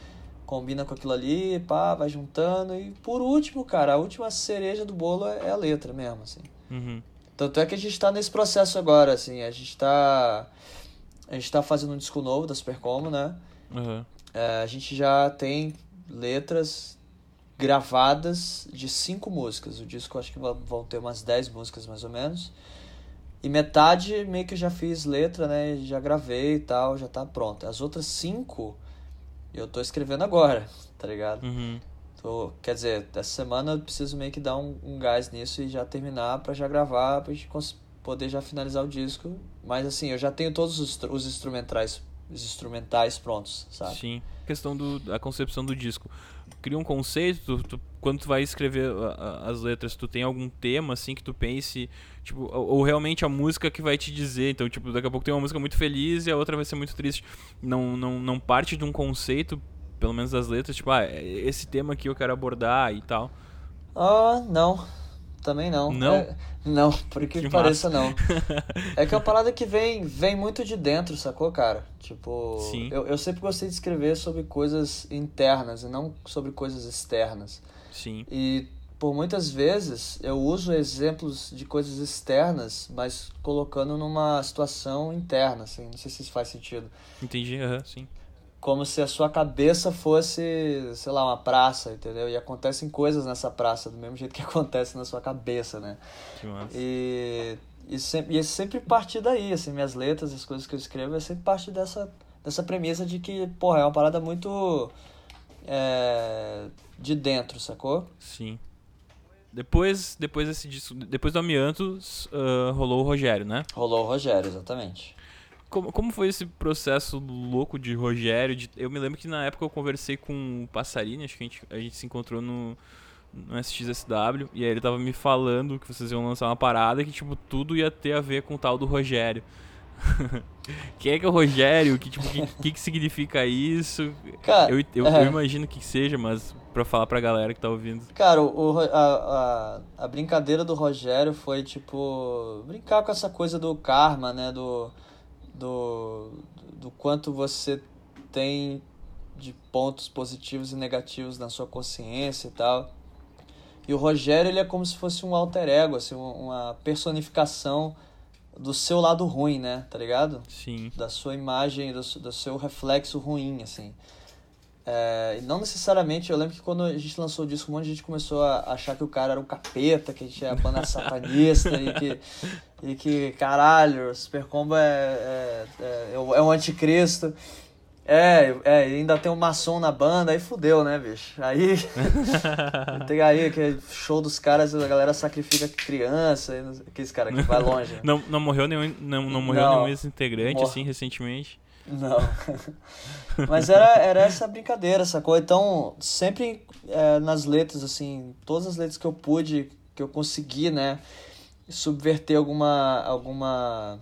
Speaker 2: combina com aquilo ali, pá, vai juntando. E por último, cara, a última cereja do bolo é a letra mesmo, assim.
Speaker 1: Uhum.
Speaker 2: Tanto é que a gente está nesse processo agora, assim, a gente está a gente tá fazendo um disco novo da Supercomo, né?
Speaker 1: Uhum.
Speaker 2: É, a gente já tem letras gravadas de cinco músicas. O disco acho que vão ter umas dez músicas mais ou menos. E metade meio que já fiz letra, né? Já gravei e tal, já tá pronto. As outras cinco eu tô escrevendo agora, [laughs] tá ligado?
Speaker 1: Uhum.
Speaker 2: Tô, quer dizer, essa semana eu preciso meio que dar um, um gás nisso e já terminar para já gravar, pra gente poder já finalizar o disco. Mas assim, eu já tenho todos os, os instrumentais os instrumentais prontos, sabe?
Speaker 1: Sim. Questão do, da concepção do disco. Cria um conceito, tu, tu, quando tu vai escrever a, a, as letras, tu tem algum tema assim que tu pense, tipo, ou, ou, realmente a música que vai te dizer. Então, tipo, daqui a pouco tem uma música muito feliz e a outra vai ser muito triste. Não, não, não parte de um conceito pelo menos as letras, tipo, ah, é, esse tema aqui eu quero abordar e tal?
Speaker 2: Ah, não. Também não.
Speaker 1: Não?
Speaker 2: É, não, por que, que pareça não. [laughs] é que é uma parada que vem, vem muito de dentro, sacou, cara? Tipo,
Speaker 1: Sim.
Speaker 2: Eu, eu sempre gostei de escrever sobre coisas internas e não sobre coisas externas.
Speaker 1: Sim.
Speaker 2: E por muitas vezes eu uso exemplos de coisas externas, mas colocando numa situação interna, assim. Não sei se isso faz sentido.
Speaker 1: Entendi, uhum, sim
Speaker 2: como se a sua cabeça fosse, sei lá, uma praça, entendeu? E acontecem coisas nessa praça, do mesmo jeito que [laughs] acontece na sua cabeça, né?
Speaker 1: Que massa.
Speaker 2: E, e, sempre, e é sempre partir daí, assim, minhas letras, as coisas que eu escrevo, é sempre parte dessa, dessa premissa de que, porra, é uma parada muito é, de dentro, sacou?
Speaker 1: Sim. Depois, depois desse disco, depois do Amianto, uh, rolou o Rogério, né?
Speaker 2: Rolou o Rogério, exatamente.
Speaker 1: Como, como foi esse processo louco de Rogério? De, eu me lembro que na época eu conversei com o Passarini, acho que a gente, a gente se encontrou no, no SXSW, e aí ele tava me falando que vocês iam lançar uma parada que, tipo, tudo ia ter a ver com o tal do Rogério. [laughs] Quem é que é o Rogério? O que, tipo, que, que, que significa isso?
Speaker 2: Cara,
Speaker 1: eu, eu, é. eu, imagino que seja, mas pra falar pra galera que tá ouvindo.
Speaker 2: Cara, o, a, a, a brincadeira do Rogério foi, tipo, brincar com essa coisa do karma, né? Do do, do quanto você tem de pontos positivos e negativos na sua consciência e tal. E o Rogério ele é como se fosse um alter ego, assim, uma personificação do seu lado ruim, né? Tá ligado?
Speaker 1: Sim.
Speaker 2: Da sua imagem, do, do seu reflexo ruim, assim. É, não necessariamente, eu lembro que quando a gente lançou o disco, um monte de gente começou a achar que o cara era um capeta, que a gente é [laughs] a banda satanista e que, e que, caralho, o Super Combo é, é, é, é um anticristo. É, é, ainda tem um maçom na banda, aí fudeu, né, bicho? Aí. [laughs] tem aí que show dos caras, a galera sacrifica criança, aqueles caras que vai longe. Né? [laughs]
Speaker 1: Não, não morreu nenhum, não, não morreu não, nenhum ex-integrante, mor... assim, recentemente.
Speaker 2: Não. [laughs] Mas era, era essa brincadeira, sacou? Então, sempre é, nas letras, assim, todas as letras que eu pude, que eu consegui, né, subverter alguma. alguma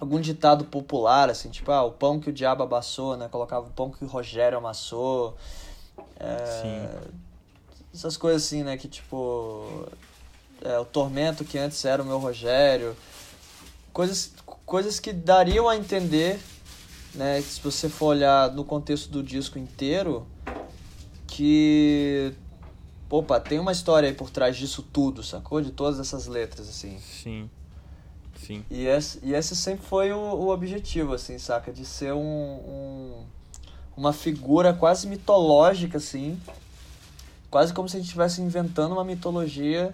Speaker 2: algum ditado popular, assim, tipo, ah, o pão que o diabo amassou, né? Colocava o pão que o Rogério amassou. É, Sim. Essas coisas assim, né? Que tipo. É, o tormento que antes era o meu Rogério. Coisas, coisas que dariam a entender, né? Se você for olhar no contexto do disco inteiro, que. Opa, tem uma história aí por trás disso tudo, sacou? De todas essas letras, assim.
Speaker 1: Sim. Sim.
Speaker 2: E esse, e esse sempre foi o, o objetivo, assim, saca? De ser um, um, uma figura quase mitológica, assim. Quase como se a gente estivesse inventando uma mitologia,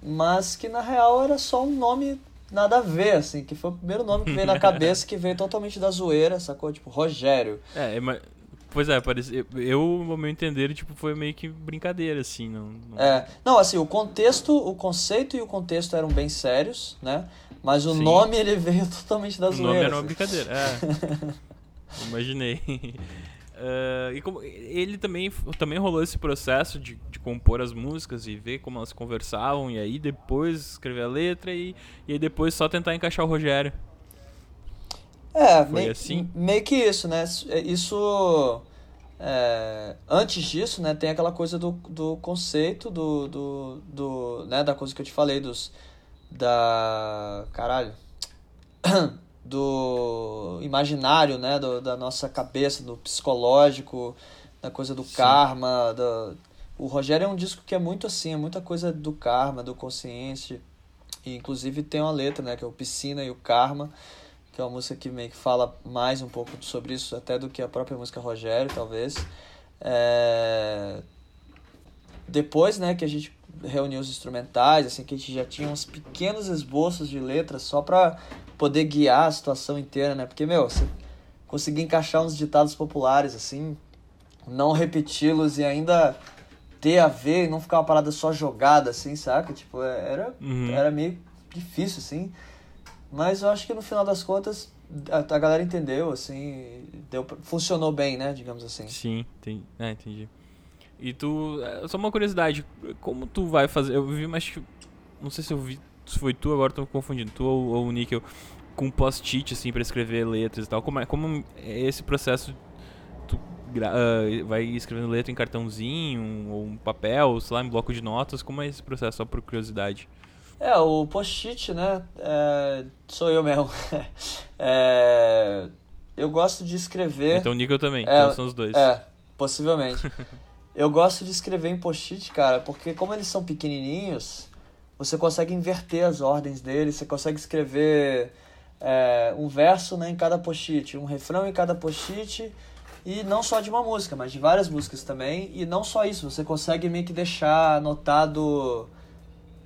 Speaker 2: mas que na real era só um nome nada a ver, assim, que foi o primeiro nome que veio na [laughs] cabeça, que veio totalmente da zoeira, sacou? Tipo, Rogério.
Speaker 1: É, mas Pois é, parece, eu, ao meu entender, tipo, foi meio que brincadeira, assim. Não,
Speaker 2: não... É, não, assim, o contexto, o conceito e o contexto eram bem sérios, né? Mas o Sim. nome, ele veio [laughs] totalmente da zoeira. O
Speaker 1: nome era uma assim. brincadeira, é. [laughs] Imaginei. Uh, e como ele também, também rolou esse processo de, de compor as músicas e ver como elas conversavam, e aí depois escrever a letra e, e aí depois só tentar encaixar o Rogério.
Speaker 2: É, meio, assim? meio que isso, né? É, isso. É, antes disso, né, tem aquela coisa do, do conceito do, do, do, né, da coisa que eu te falei, dos, da, caralho, [clears throat] do imaginário, né, do, da nossa cabeça, do psicológico, da coisa do Sim. karma, do, o Rogério é um disco que é muito assim, é muita coisa do karma, do consciente, e inclusive tem uma letra, né, que é o Piscina e o Karma, que é uma música que meio que fala mais um pouco sobre isso até do que a própria música Rogério, talvez. É... Depois, né, que a gente reuniu os instrumentais, assim, que a gente já tinha uns pequenos esboços de letras só para poder guiar a situação inteira, né? Porque, meu, você conseguir encaixar uns ditados populares, assim, não repeti-los e ainda ter a ver e não ficar uma parada só jogada, assim, saca? Tipo, é, era, uhum. era meio difícil, assim. Mas eu acho que no final das contas a, a galera entendeu, assim, deu, funcionou bem, né, digamos assim.
Speaker 1: Sim, tem, é, entendi. E tu, é, só uma curiosidade, como tu vai fazer, eu vi, mas não sei se eu vi, se foi tu, agora tô confundindo, tu ou, ou o Nickel, com post-it, assim, pra escrever letras e tal, como é, como é esse processo, tu uh, vai escrevendo letra em cartãozinho, ou um papel, sei lá, em bloco de notas, como é esse processo, só por curiosidade?
Speaker 2: É, o post-it, né? É, sou eu mesmo. [laughs] é, eu gosto de escrever.
Speaker 1: Então o Nickel também, é, então são os dois.
Speaker 2: É, possivelmente. [laughs] eu gosto de escrever em post-it, cara, porque como eles são pequenininhos, você consegue inverter as ordens deles, você consegue escrever é, um verso né, em cada post-it, um refrão em cada post-it, e não só de uma música, mas de várias músicas também. E não só isso, você consegue meio que deixar anotado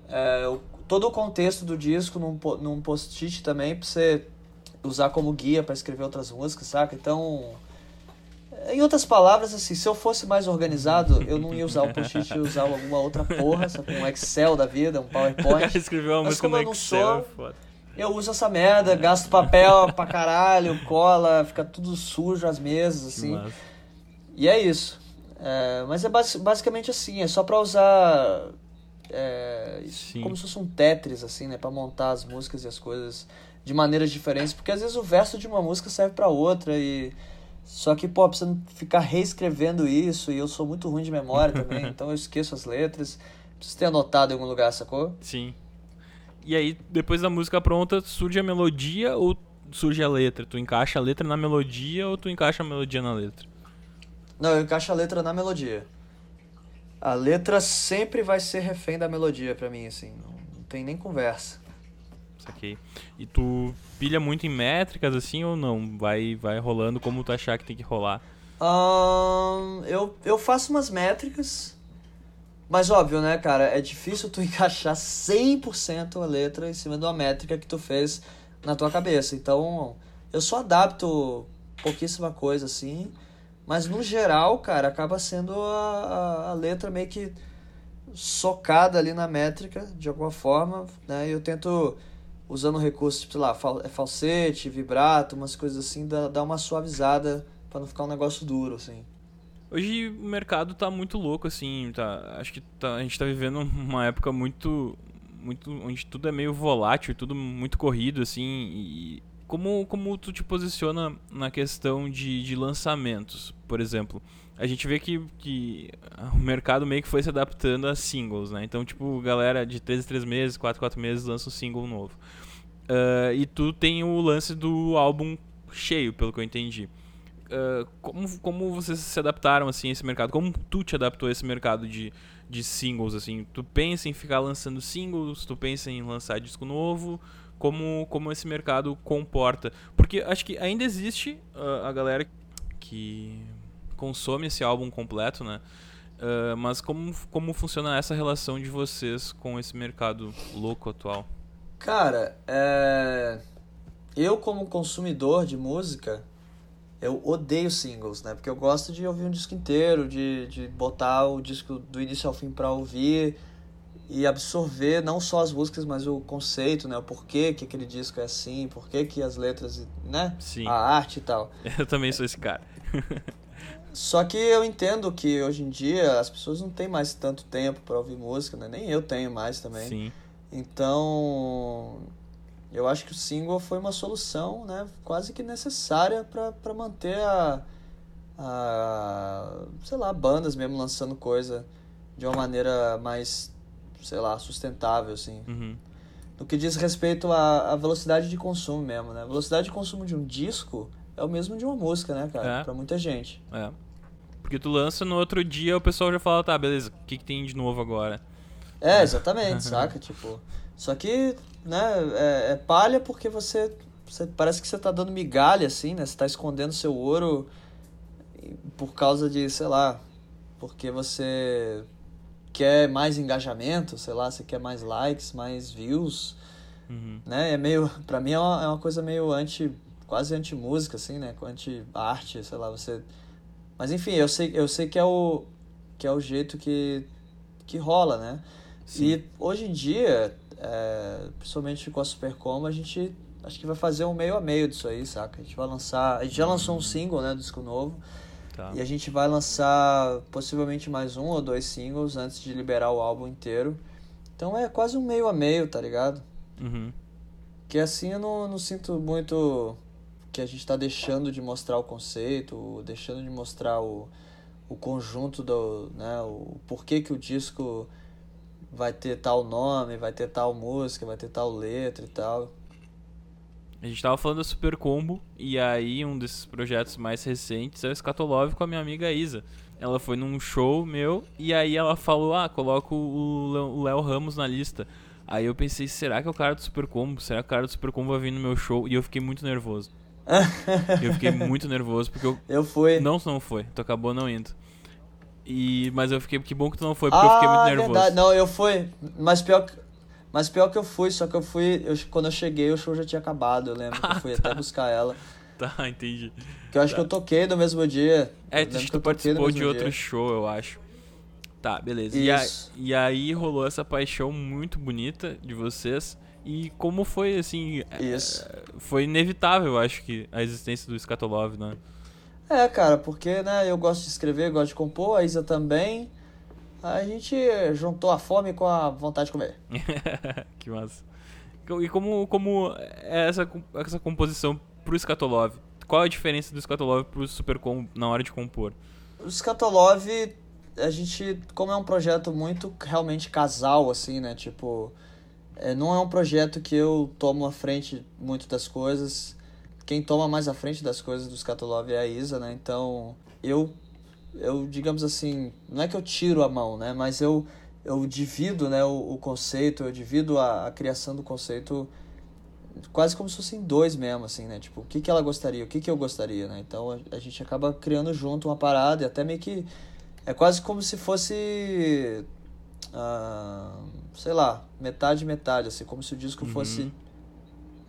Speaker 2: é, todo o contexto do disco num, num post-it também pra você usar como guia para escrever outras músicas, saca? Então, em outras palavras, assim, se eu fosse mais organizado, eu não ia usar o post-it, ia usar alguma outra porra, sabe? Um Excel da vida, um [laughs] PowerPoint.
Speaker 1: Escreveu uma música no eu Excel, sou, é
Speaker 2: eu uso essa merda, gasto papel [laughs] pra caralho, cola, fica tudo sujo as mesas, assim. E é isso. É, mas é basicamente assim, é só pra usar é, como se fosse um Tetris, assim, né? Pra montar as músicas e as coisas de maneiras diferentes. Porque às vezes o verso de uma música serve para outra e. Só que, pô, precisa ficar reescrevendo isso e eu sou muito ruim de memória também, [laughs] então eu esqueço as letras. Preciso ter anotado em algum lugar, sacou?
Speaker 1: Sim. E aí, depois da música pronta, surge a melodia ou surge a letra? Tu encaixa a letra na melodia ou tu encaixa a melodia na letra?
Speaker 2: Não, eu encaixo a letra na melodia. A letra sempre vai ser refém da melodia para mim, assim. Não, não tem nem conversa.
Speaker 1: Saquei. E tu pilha muito em métricas, assim, ou não? Vai, vai rolando como tu achar que tem que rolar?
Speaker 2: Um, eu, eu faço umas métricas, mas óbvio, né, cara? É difícil tu [laughs] encaixar 100% a letra em cima de uma métrica que tu fez na tua cabeça. Então, eu só adapto pouquíssima coisa assim, mas no geral, cara, acaba sendo a, a, a letra meio que socada ali na métrica, de alguma forma, né? E eu tento, usando recursos, sei lá, fal é falsete, vibrato, umas coisas assim, dar, dar uma suavizada para não ficar um negócio duro, assim.
Speaker 1: Hoje o mercado tá muito louco, assim, tá, acho que tá, a gente tá vivendo uma época muito, muito, onde tudo é meio volátil, tudo muito corrido, assim, e como, como tu te posiciona na questão de, de lançamentos, por exemplo? a gente vê que, que o mercado meio que foi se adaptando a singles, né? Então, tipo, galera de 3 em 3 meses, 4 em 4 meses lança um single novo. Uh, e tu tem o lance do álbum cheio, pelo que eu entendi. Uh, como, como vocês se adaptaram assim a esse mercado? Como tu te adaptou a esse mercado de, de singles assim? Tu pensa em ficar lançando singles? Tu pensa em lançar disco novo? Como como esse mercado comporta? Porque acho que ainda existe uh, a galera que consome esse álbum completo, né? Uh, mas como, como funciona essa relação de vocês com esse mercado louco atual?
Speaker 2: Cara, é... eu como consumidor de música, eu odeio singles, né? Porque eu gosto de ouvir um disco inteiro, de, de botar o disco do início ao fim para ouvir e absorver não só as músicas, mas o conceito, né? O porquê que aquele disco é assim, porquê que as letras, né?
Speaker 1: Sim.
Speaker 2: A arte e tal. [laughs]
Speaker 1: Eu também sou esse cara. [laughs]
Speaker 2: Só que eu entendo que hoje em dia as pessoas não têm mais tanto tempo para ouvir música, né? Nem eu tenho mais também.
Speaker 1: Sim.
Speaker 2: Então, eu acho que o single foi uma solução, né? Quase que necessária para manter a, a, sei lá, bandas mesmo lançando coisa de uma maneira mais, sei lá, sustentável, assim.
Speaker 1: Uhum.
Speaker 2: No que diz respeito à, à velocidade de consumo mesmo, né? A velocidade de consumo de um disco é o mesmo de uma música, né, cara? É. Pra muita gente.
Speaker 1: É. Porque tu lança no outro dia o pessoal já fala, tá, beleza, o que, que tem de novo agora?
Speaker 2: É, exatamente, [laughs] saca? Tipo. Só que, né, é, é, palha porque você, você. Parece que você tá dando migalha, assim, né? Você tá escondendo seu ouro por causa de, sei lá, porque você quer mais engajamento, sei lá, você quer mais likes, mais views,
Speaker 1: uhum.
Speaker 2: né? É meio, [laughs] pra mim é uma, é uma coisa meio anti quase anti-música, assim, né? Anti-arte, sei lá, você... Mas enfim, eu sei, eu sei que é o, que é o jeito que, que rola, né? Sim. E hoje em dia, é, principalmente com a Supercom, a gente acho que vai fazer um meio a meio disso aí, saca? A gente vai lançar... A gente já lançou um single, né, do disco novo.
Speaker 1: Tá.
Speaker 2: E a gente vai lançar possivelmente mais um ou dois singles antes de liberar o álbum inteiro. Então é quase um meio a meio, tá ligado?
Speaker 1: Uhum.
Speaker 2: Que assim eu não, não sinto muito que a gente está deixando de mostrar o conceito, deixando de mostrar o, o conjunto do, né, o porquê que o disco vai ter tal nome, vai ter tal música, vai ter tal letra e tal.
Speaker 1: A gente tava falando da Super Combo e aí um desses projetos mais recentes é o Scatolove com a minha amiga Isa. Ela foi num show meu e aí ela falou: "Ah, coloca o Léo Ramos na lista". Aí eu pensei, será que é o cara do Super Combo? Será que o cara do Super Combo vai vir no meu show? E eu fiquei muito nervoso [laughs] eu fiquei muito nervoso porque eu.
Speaker 2: Eu fui.
Speaker 1: Não, não foi. Tu acabou não indo. E, mas eu fiquei. Que bom que tu não foi, porque ah, eu fiquei muito ah, nervoso. Verdade.
Speaker 2: Não, eu fui. Mas pior que. Mas pior que eu fui, só que eu fui. Eu, quando eu cheguei, o show já tinha acabado. Eu lembro ah, que eu fui tá. até buscar ela. [laughs]
Speaker 1: Tá, entendi.
Speaker 2: Que eu acho
Speaker 1: tá.
Speaker 2: que eu toquei no mesmo dia.
Speaker 1: É, que tu participou de outro dia. show, eu acho. Tá, beleza. E, a, e aí rolou essa paixão muito bonita de vocês. E como foi, assim.
Speaker 2: É, Isso.
Speaker 1: Foi inevitável, acho que, a existência do Skatolov, né?
Speaker 2: É, cara, porque né, eu gosto de escrever, gosto de compor, a Isa também. A gente juntou a fome com a vontade de comer. [laughs]
Speaker 1: que massa. E como, como é essa, essa composição pro Skatolov? Qual a diferença do Skatolov pro Supercom na hora de compor?
Speaker 2: O Skatolov, a gente, como é um projeto muito realmente casal, assim, né? Tipo, é, não é um projeto que eu tomo à frente muito das coisas. Quem toma mais à frente das coisas do Skatolov é a Isa, né? Então, eu, eu digamos assim, não é que eu tiro a mão, né? Mas eu, eu divido né, o, o conceito, eu divido a, a criação do conceito quase como se fossem dois mesmo, assim, né? Tipo, o que, que ela gostaria, o que, que eu gostaria, né? Então a, a gente acaba criando junto uma parada e até meio que. É quase como se fosse. Uh, sei lá, metade metade, assim, como se o disco uhum. fosse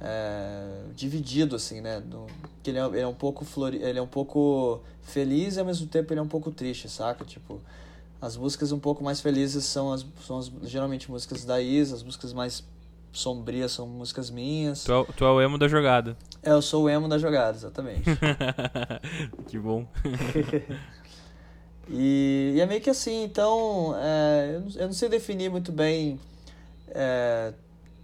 Speaker 2: é, dividido, assim, né? No, que ele é, ele é um pouco flori, ele é um pouco feliz e ao mesmo tempo ele é um pouco triste, saca? Tipo, as músicas um pouco mais felizes são as, são as, geralmente músicas da Isa, as músicas mais sombrias são músicas minhas.
Speaker 1: Tu é, tu é o emo da jogada.
Speaker 2: É, eu sou o emo da jogada, exatamente. [laughs]
Speaker 1: que bom. [laughs]
Speaker 2: e, e, é meio que assim, então, é, eu, não, eu, não, sei definir muito bem é,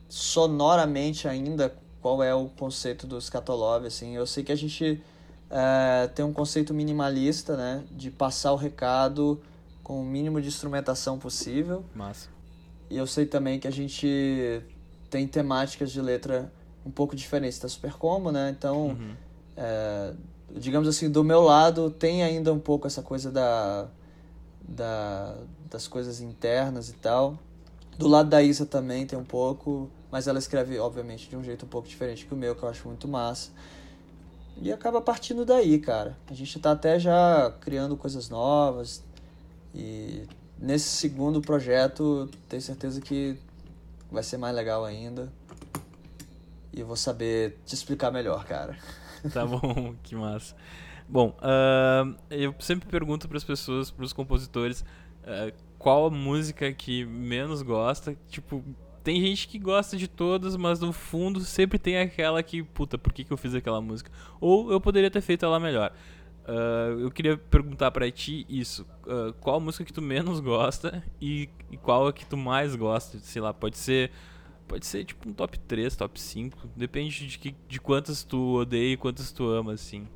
Speaker 2: sonoramente ainda qual é o conceito do Scatolov, assim. Eu sei que a gente é, tem um conceito minimalista, né, de passar o recado com o mínimo de instrumentação possível.
Speaker 1: Massa.
Speaker 2: E eu sei também que a gente tem temáticas de letra um pouco diferentes da Super Combo, né? Então, uhum. é, digamos assim, do meu lado tem ainda um pouco essa coisa da, da, das coisas internas e tal. Do lado da Isa também tem um pouco, mas ela escreve, obviamente, de um jeito um pouco diferente que o meu, que eu acho muito massa. E acaba partindo daí, cara. A gente tá até já criando coisas novas. E nesse segundo projeto, tenho certeza que vai ser mais legal ainda. E eu vou saber te explicar melhor, cara. [laughs]
Speaker 1: Tá bom, que massa. Bom, uh, eu sempre pergunto para as pessoas, para os compositores, uh, qual a música que menos gosta. Tipo, tem gente que gosta de todas, mas no fundo sempre tem aquela que, puta, por que, que eu fiz aquela música? Ou eu poderia ter feito ela melhor. Uh, eu queria perguntar para ti isso. Qual música que tu menos gosta e, e, qual a que tu mais gosta? Sei lá, pode ser. Pode ser tipo um top 3, top 5. Depende de, que, de quantas tu odeia e quantas tu ama, assim.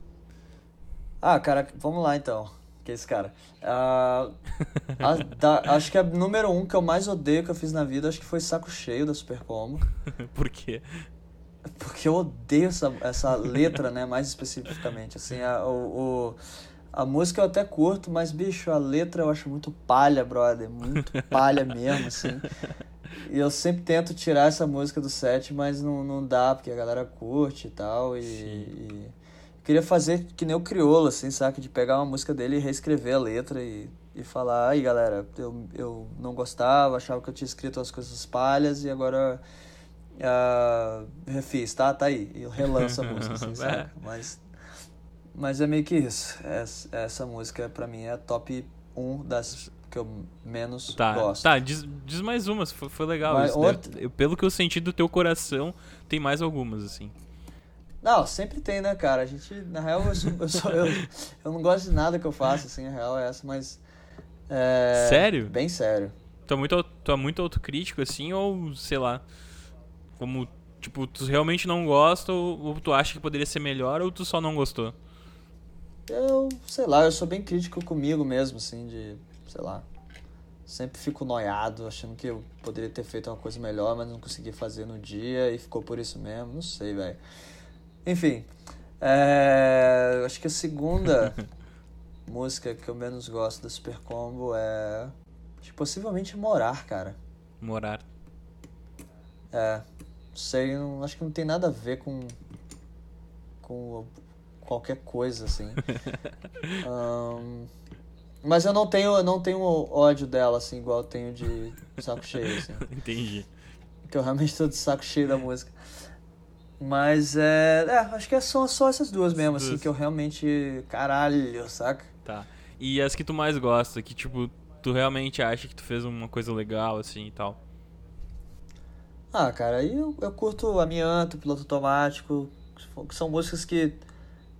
Speaker 2: Ah, cara, vamos lá então. Que é esse cara. Uh, a, da, acho que a número um que eu mais odeio que eu fiz na vida, acho que foi Saco Cheio da Super Combo. [laughs]
Speaker 1: Por quê?
Speaker 2: Porque eu odeio essa, essa letra, né? Mais especificamente. Assim, a, o, o, a música eu até curto, mas, bicho, a letra eu acho muito palha, brother. Muito palha mesmo, assim. E eu sempre tento tirar essa música do set, mas não, não dá, porque a galera curte e tal. E, e... queria fazer que nem o Criolo, assim, sabe? De pegar uma música dele e reescrever a letra e, e falar, aí galera, eu, eu não gostava, achava que eu tinha escrito as coisas palhas e agora uh, refiz, tá? Tá aí. E relança a música, assim, [laughs] sabe? É. Mas, mas é meio que isso. Essa, essa música, pra mim, é top 1 das que eu menos
Speaker 1: tá,
Speaker 2: gosto.
Speaker 1: Tá, diz, diz mais umas, foi, foi legal Mas. Outra... Deve, pelo que eu senti do teu coração, tem mais algumas, assim.
Speaker 2: Não, sempre tem, né, cara? A gente, na real, eu, sou, eu, sou, eu, eu não gosto de nada que eu faço, assim, a real é essa, mas. É,
Speaker 1: sério?
Speaker 2: Bem sério.
Speaker 1: Tu é muito, tu é muito autocrítico, assim, ou sei lá? Como, tipo, tu realmente não gosta ou, ou tu acha que poderia ser melhor ou tu só não gostou?
Speaker 2: Eu, sei lá, eu sou bem crítico comigo mesmo, assim, de, sei lá. Sempre fico noiado, achando que eu poderia ter feito uma coisa melhor, mas não consegui fazer no dia e ficou por isso mesmo. Não sei, velho. Enfim, é, acho que a segunda [laughs] música que eu menos gosto da Super Combo é. Possivelmente Morar, cara.
Speaker 1: Morar.
Speaker 2: É sei, não, acho que não tem nada a ver com, com qualquer coisa, assim. [laughs] um, mas eu não tenho, eu não tenho ódio dela, assim, igual eu tenho de saco cheio, assim. [laughs]
Speaker 1: Entendi.
Speaker 2: Que eu realmente tô de saco cheio da música. Mas é, é acho que são só essas duas mesmo, assim, que eu realmente. Caralho, saca?
Speaker 1: Tá. E as que tu mais gosta, que tipo, tu realmente acha que tu fez uma coisa legal, assim e tal?
Speaker 2: Ah, cara, aí eu, eu curto Amianto, Piloto Automático, que são músicas que,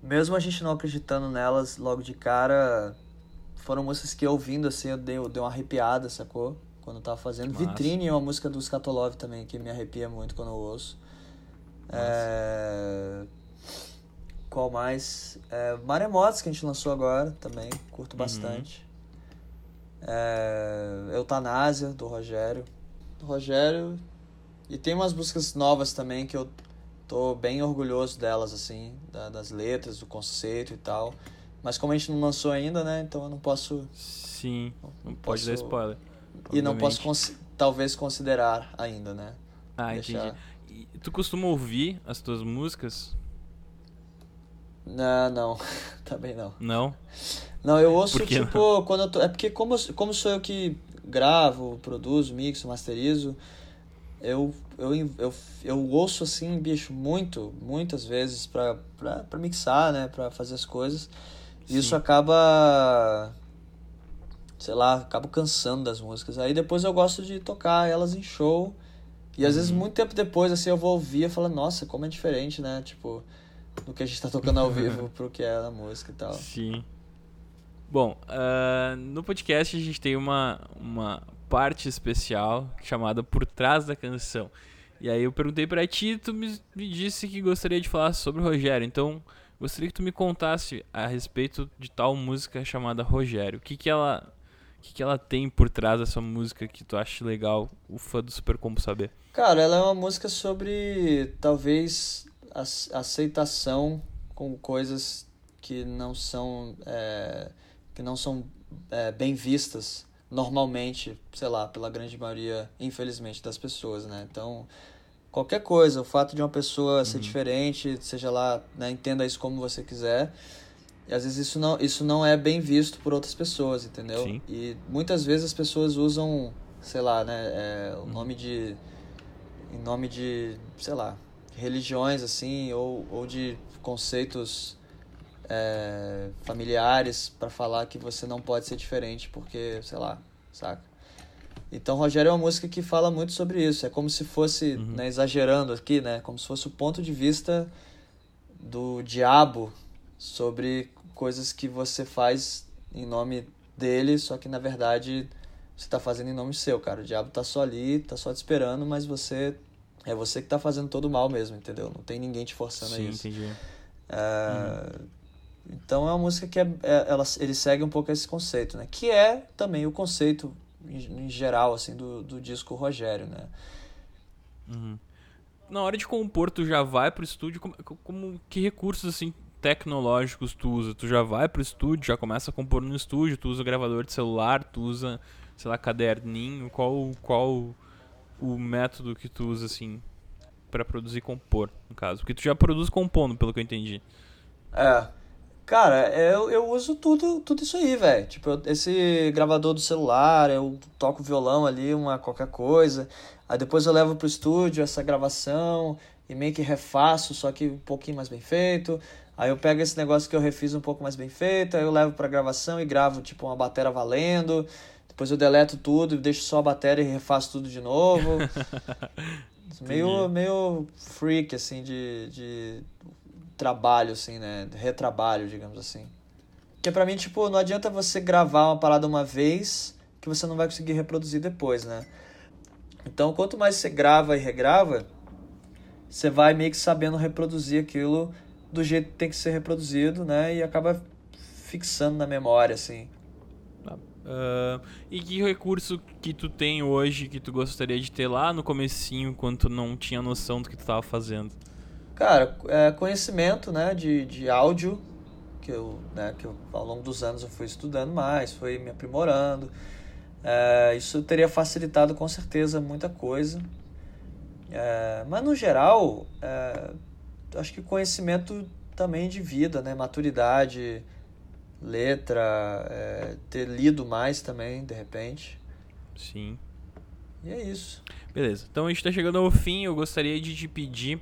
Speaker 2: mesmo a gente não acreditando nelas logo de cara, foram músicas que ouvindo assim eu dei, eu dei uma arrepiada, sacou? Quando eu tava fazendo. Massa. Vitrine é uma música do Skatolov também, que me arrepia muito quando eu ouço. É... Qual mais? É, Maremotos, que a gente lançou agora também, curto uhum. bastante. É... Eutanásia, do Rogério. Do Rogério e tem umas músicas novas também que eu tô bem orgulhoso delas, assim, da, das letras, do conceito e tal. Mas como a gente não lançou ainda, né? Então eu não posso.
Speaker 1: Sim, não, não pode dar spoiler.
Speaker 2: E não posso talvez considerar ainda, né?
Speaker 1: Ah, Deixar... entendi. E tu costuma ouvir as tuas músicas?
Speaker 2: Não, não. [laughs] Também não.
Speaker 1: Não?
Speaker 2: Não, eu ouço, tipo, não? quando eu tô. É porque como, como sou eu que gravo, produzo, mixo, masterizo, eu, eu, eu, eu ouço assim, bicho, muito, muitas vezes pra, pra, pra mixar, né? Pra fazer as coisas. Isso acaba. Sei lá, acabo cansando das músicas. Aí depois eu gosto de tocar elas em show. E às uhum. vezes, muito tempo depois, assim, eu vou ouvir e falo, nossa, como é diferente, né? Tipo, do que a gente tá tocando ao vivo pro que é a música e tal.
Speaker 1: Sim. Bom, uh, no podcast a gente tem uma, uma parte especial chamada Por Trás da Canção. E aí eu perguntei para ti, tu me, me disse que gostaria de falar sobre o Rogério. Então, gostaria que tu me contasse a respeito de tal música chamada Rogério. O que que ela o que, que ela tem por trás dessa música que tu acha legal o fã do Super Combo saber?
Speaker 2: Cara, ela é uma música sobre talvez aceitação com coisas que não são é, que não são é, bem vistas normalmente, sei lá, pela grande maioria, infelizmente, das pessoas, né? Então, qualquer coisa, o fato de uma pessoa uhum. ser diferente, seja lá, né, entenda isso como você quiser, e às vezes isso não, isso não é bem visto por outras pessoas, entendeu? Sim. E muitas vezes as pessoas usam, sei lá, né, é, o uhum. nome de em nome de, sei lá, religiões assim ou, ou de conceitos é, familiares para falar que você não pode ser diferente porque, sei lá, saca? Então, Rogério é uma música que fala muito sobre isso. É como se fosse, uhum. né, exagerando aqui, né, como se fosse o ponto de vista do diabo sobre coisas que você faz em nome dele, só que na verdade você está fazendo em nome seu, cara. O diabo tá só ali, tá só te esperando, mas você é você que tá fazendo todo o mal mesmo, entendeu? Não tem ninguém te forçando
Speaker 1: Sim,
Speaker 2: a isso.
Speaker 1: Entendi.
Speaker 2: É, uhum. Então é uma música que é, é, ela, ele segue um pouco esse conceito, né? Que é também o conceito em, em geral assim do, do disco Rogério, né?
Speaker 1: Uhum. Na hora de compor, tu já vai pro estúdio, como, como que recursos assim tecnológicos tu usa? Tu já vai pro estúdio, já começa a compor no estúdio, tu usa gravador de celular, tu usa, sei lá, caderninho, qual qual o método que tu usa assim para produzir e compor, no caso? Porque tu já produz compondo, pelo que eu entendi.
Speaker 2: É, Cara, eu, eu uso tudo, tudo isso aí, velho. Tipo, esse gravador do celular, eu toco violão ali, uma qualquer coisa. Aí depois eu levo pro estúdio essa gravação e meio que refaço, só que um pouquinho mais bem feito. Aí eu pego esse negócio que eu refiz um pouco mais bem feito, aí eu levo pra gravação e gravo, tipo, uma bateria valendo. Depois eu deleto tudo e deixo só a bateria e refaço tudo de novo. [laughs] meio, meio freak, assim, de, de trabalho, assim, né? Retrabalho, digamos assim. Que para mim, tipo, não adianta você gravar uma parada uma vez que você não vai conseguir reproduzir depois, né? Então, quanto mais você grava e regrava, você vai meio que sabendo reproduzir aquilo do jeito que tem que ser reproduzido, né? E acaba fixando na memória, assim.
Speaker 1: Uh, e que recurso que tu tem hoje que tu gostaria de ter lá no comecinho, quando tu não tinha noção do que tu estava fazendo?
Speaker 2: Cara, é conhecimento, né, de, de áudio, que eu, né, que eu, ao longo dos anos eu fui estudando mais, fui me aprimorando. É, isso teria facilitado com certeza muita coisa. É, mas no geral, é, acho que conhecimento também de vida, né, maturidade, letra, é, ter lido mais também, de repente.
Speaker 1: Sim.
Speaker 2: E é isso.
Speaker 1: Beleza. Então a gente está chegando ao fim. Eu gostaria de te pedir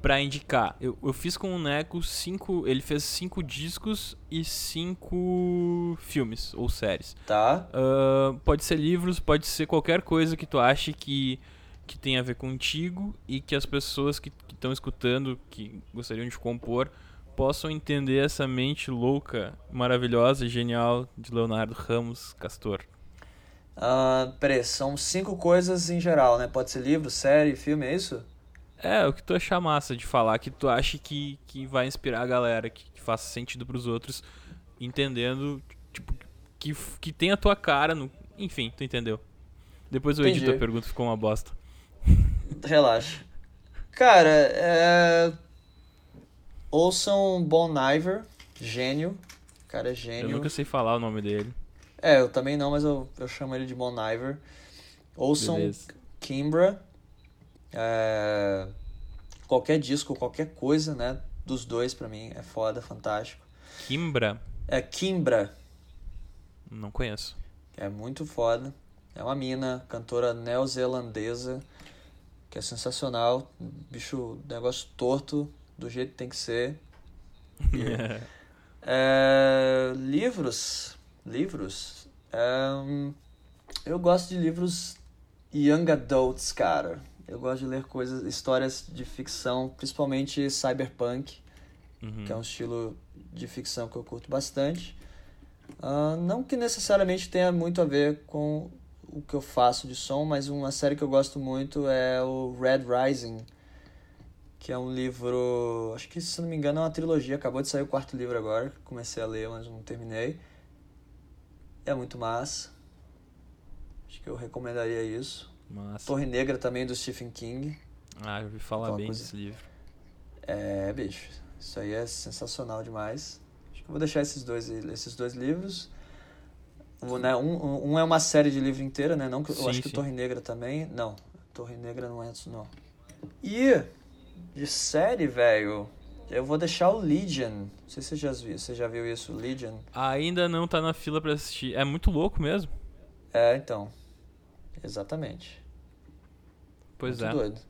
Speaker 1: para indicar. Eu, eu fiz com o Neco cinco. Ele fez cinco discos e cinco filmes ou séries.
Speaker 2: Tá.
Speaker 1: Uh, pode ser livros, pode ser qualquer coisa que tu ache que, que tem a ver contigo e que as pessoas que estão escutando, que gostariam de compor, possam entender essa mente louca, maravilhosa e genial de Leonardo Ramos Castor.
Speaker 2: Uh, peraí, são cinco coisas em geral, né? Pode ser livro, série, filme, é isso?
Speaker 1: É, o que tu achar massa de falar, que tu acha que, que vai inspirar a galera, que, que faça sentido pros outros, entendendo, tipo, que, que tem a tua cara no. Enfim, tu entendeu. Depois eu Entendi. edito a pergunta, ficou uma bosta.
Speaker 2: Relaxa. Cara, é. Ouçam Bon Iver, gênio. Cara, é gênio.
Speaker 1: Eu nunca sei falar o nome dele.
Speaker 2: É, eu também não, mas eu, eu chamo ele de Bon Iver. Ouçam Beleza. Kimbra, É... Qualquer disco, qualquer coisa, né? Dos dois, pra mim, é foda, fantástico.
Speaker 1: Kimbra?
Speaker 2: É Kimbra.
Speaker 1: Não conheço.
Speaker 2: É muito foda. É uma mina, cantora neozelandesa, que é sensacional. Bicho, negócio torto, do jeito que tem que ser. [laughs] é, livros. Livros. É, eu gosto de livros young adults, cara. Eu gosto de ler coisas, histórias de ficção, principalmente cyberpunk,
Speaker 1: Uhum.
Speaker 2: que é um estilo de ficção que eu curto bastante. Ah, não que necessariamente tenha muito a ver com o que eu faço de som, mas uma série que eu gosto muito é o Red Rising, que é um livro, acho que se não me engano é uma trilogia, acabou de sair o quarto livro agora, comecei a ler, mas não terminei. É muito massa. Acho que eu recomendaria isso.
Speaker 1: Massa.
Speaker 2: Torre Negra também do Stephen King.
Speaker 1: Ah, eu ouvi falar
Speaker 2: Aquela
Speaker 1: bem
Speaker 2: coisa-
Speaker 1: desse livro.
Speaker 2: É, bicho, isso aí é sensacional demais. Acho que eu vou deixar esses dois, esses dois livros. O, né, um, um é uma série de livro inteira, né? Não que, eu
Speaker 1: Sim,
Speaker 2: acho que
Speaker 1: sim.
Speaker 2: Torre Negra também. Não, Torre Negra não é isso, não. E de série, velho, eu vou deixar o Legion. Não sei se você já viu, você já viu isso, Legion.
Speaker 1: Ainda não tá na fila pra assistir. É muito louco mesmo.
Speaker 2: É, então. Exatamente.
Speaker 1: Pois
Speaker 2: Muito
Speaker 1: é.
Speaker 2: doido.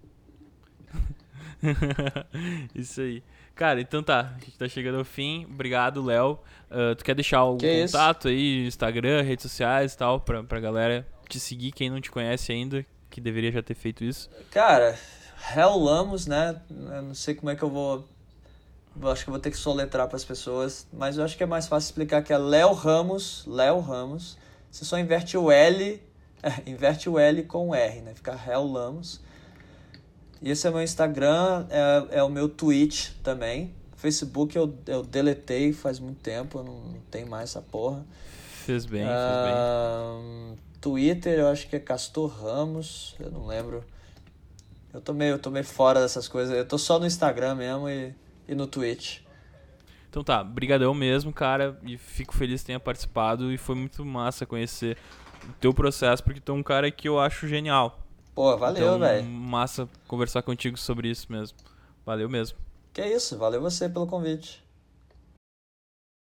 Speaker 2: [laughs]
Speaker 1: isso aí. Cara, então tá. A gente tá chegando ao fim. Obrigado, Léo. Ah, tu quer deixar algum
Speaker 2: Que isso.
Speaker 1: contato aí, Instagram, redes sociais e tal, pra, pra galera te seguir, quem não te conhece ainda, que deveria já ter feito isso.
Speaker 2: Cara, Hell Lamos, né? Eu não sei como é que eu vou. eu acho que eu vou ter que soletrar para as pessoas, mas eu acho que é mais fácil explicar que é Léo Ramos, Léo Ramos. Você só inverte o L, é, inverte o L com o R, né? Fica Hell Lamos. E esse é o meu Instagram, é, é o meu Twitch também. Facebook eu, eu deletei faz muito tempo, não, não tenho mais essa porra.
Speaker 1: Fez bem, fez bem.
Speaker 2: Twitter, eu acho que é Castor Ramos, eu não lembro. Eu tô meio, eu tô meio fora dessas coisas. Eu tô só no Instagram mesmo e, e no Twitch.
Speaker 1: Então tá, brigadão mesmo, cara, e fico feliz que tenha participado e foi muito massa conhecer teu processo, porque tu é um cara que eu acho genial.
Speaker 2: Pô, valeu,
Speaker 1: então,
Speaker 2: velho.
Speaker 1: massa conversar contigo sobre isso mesmo. Valeu mesmo.
Speaker 2: Que isso, valeu você pelo convite.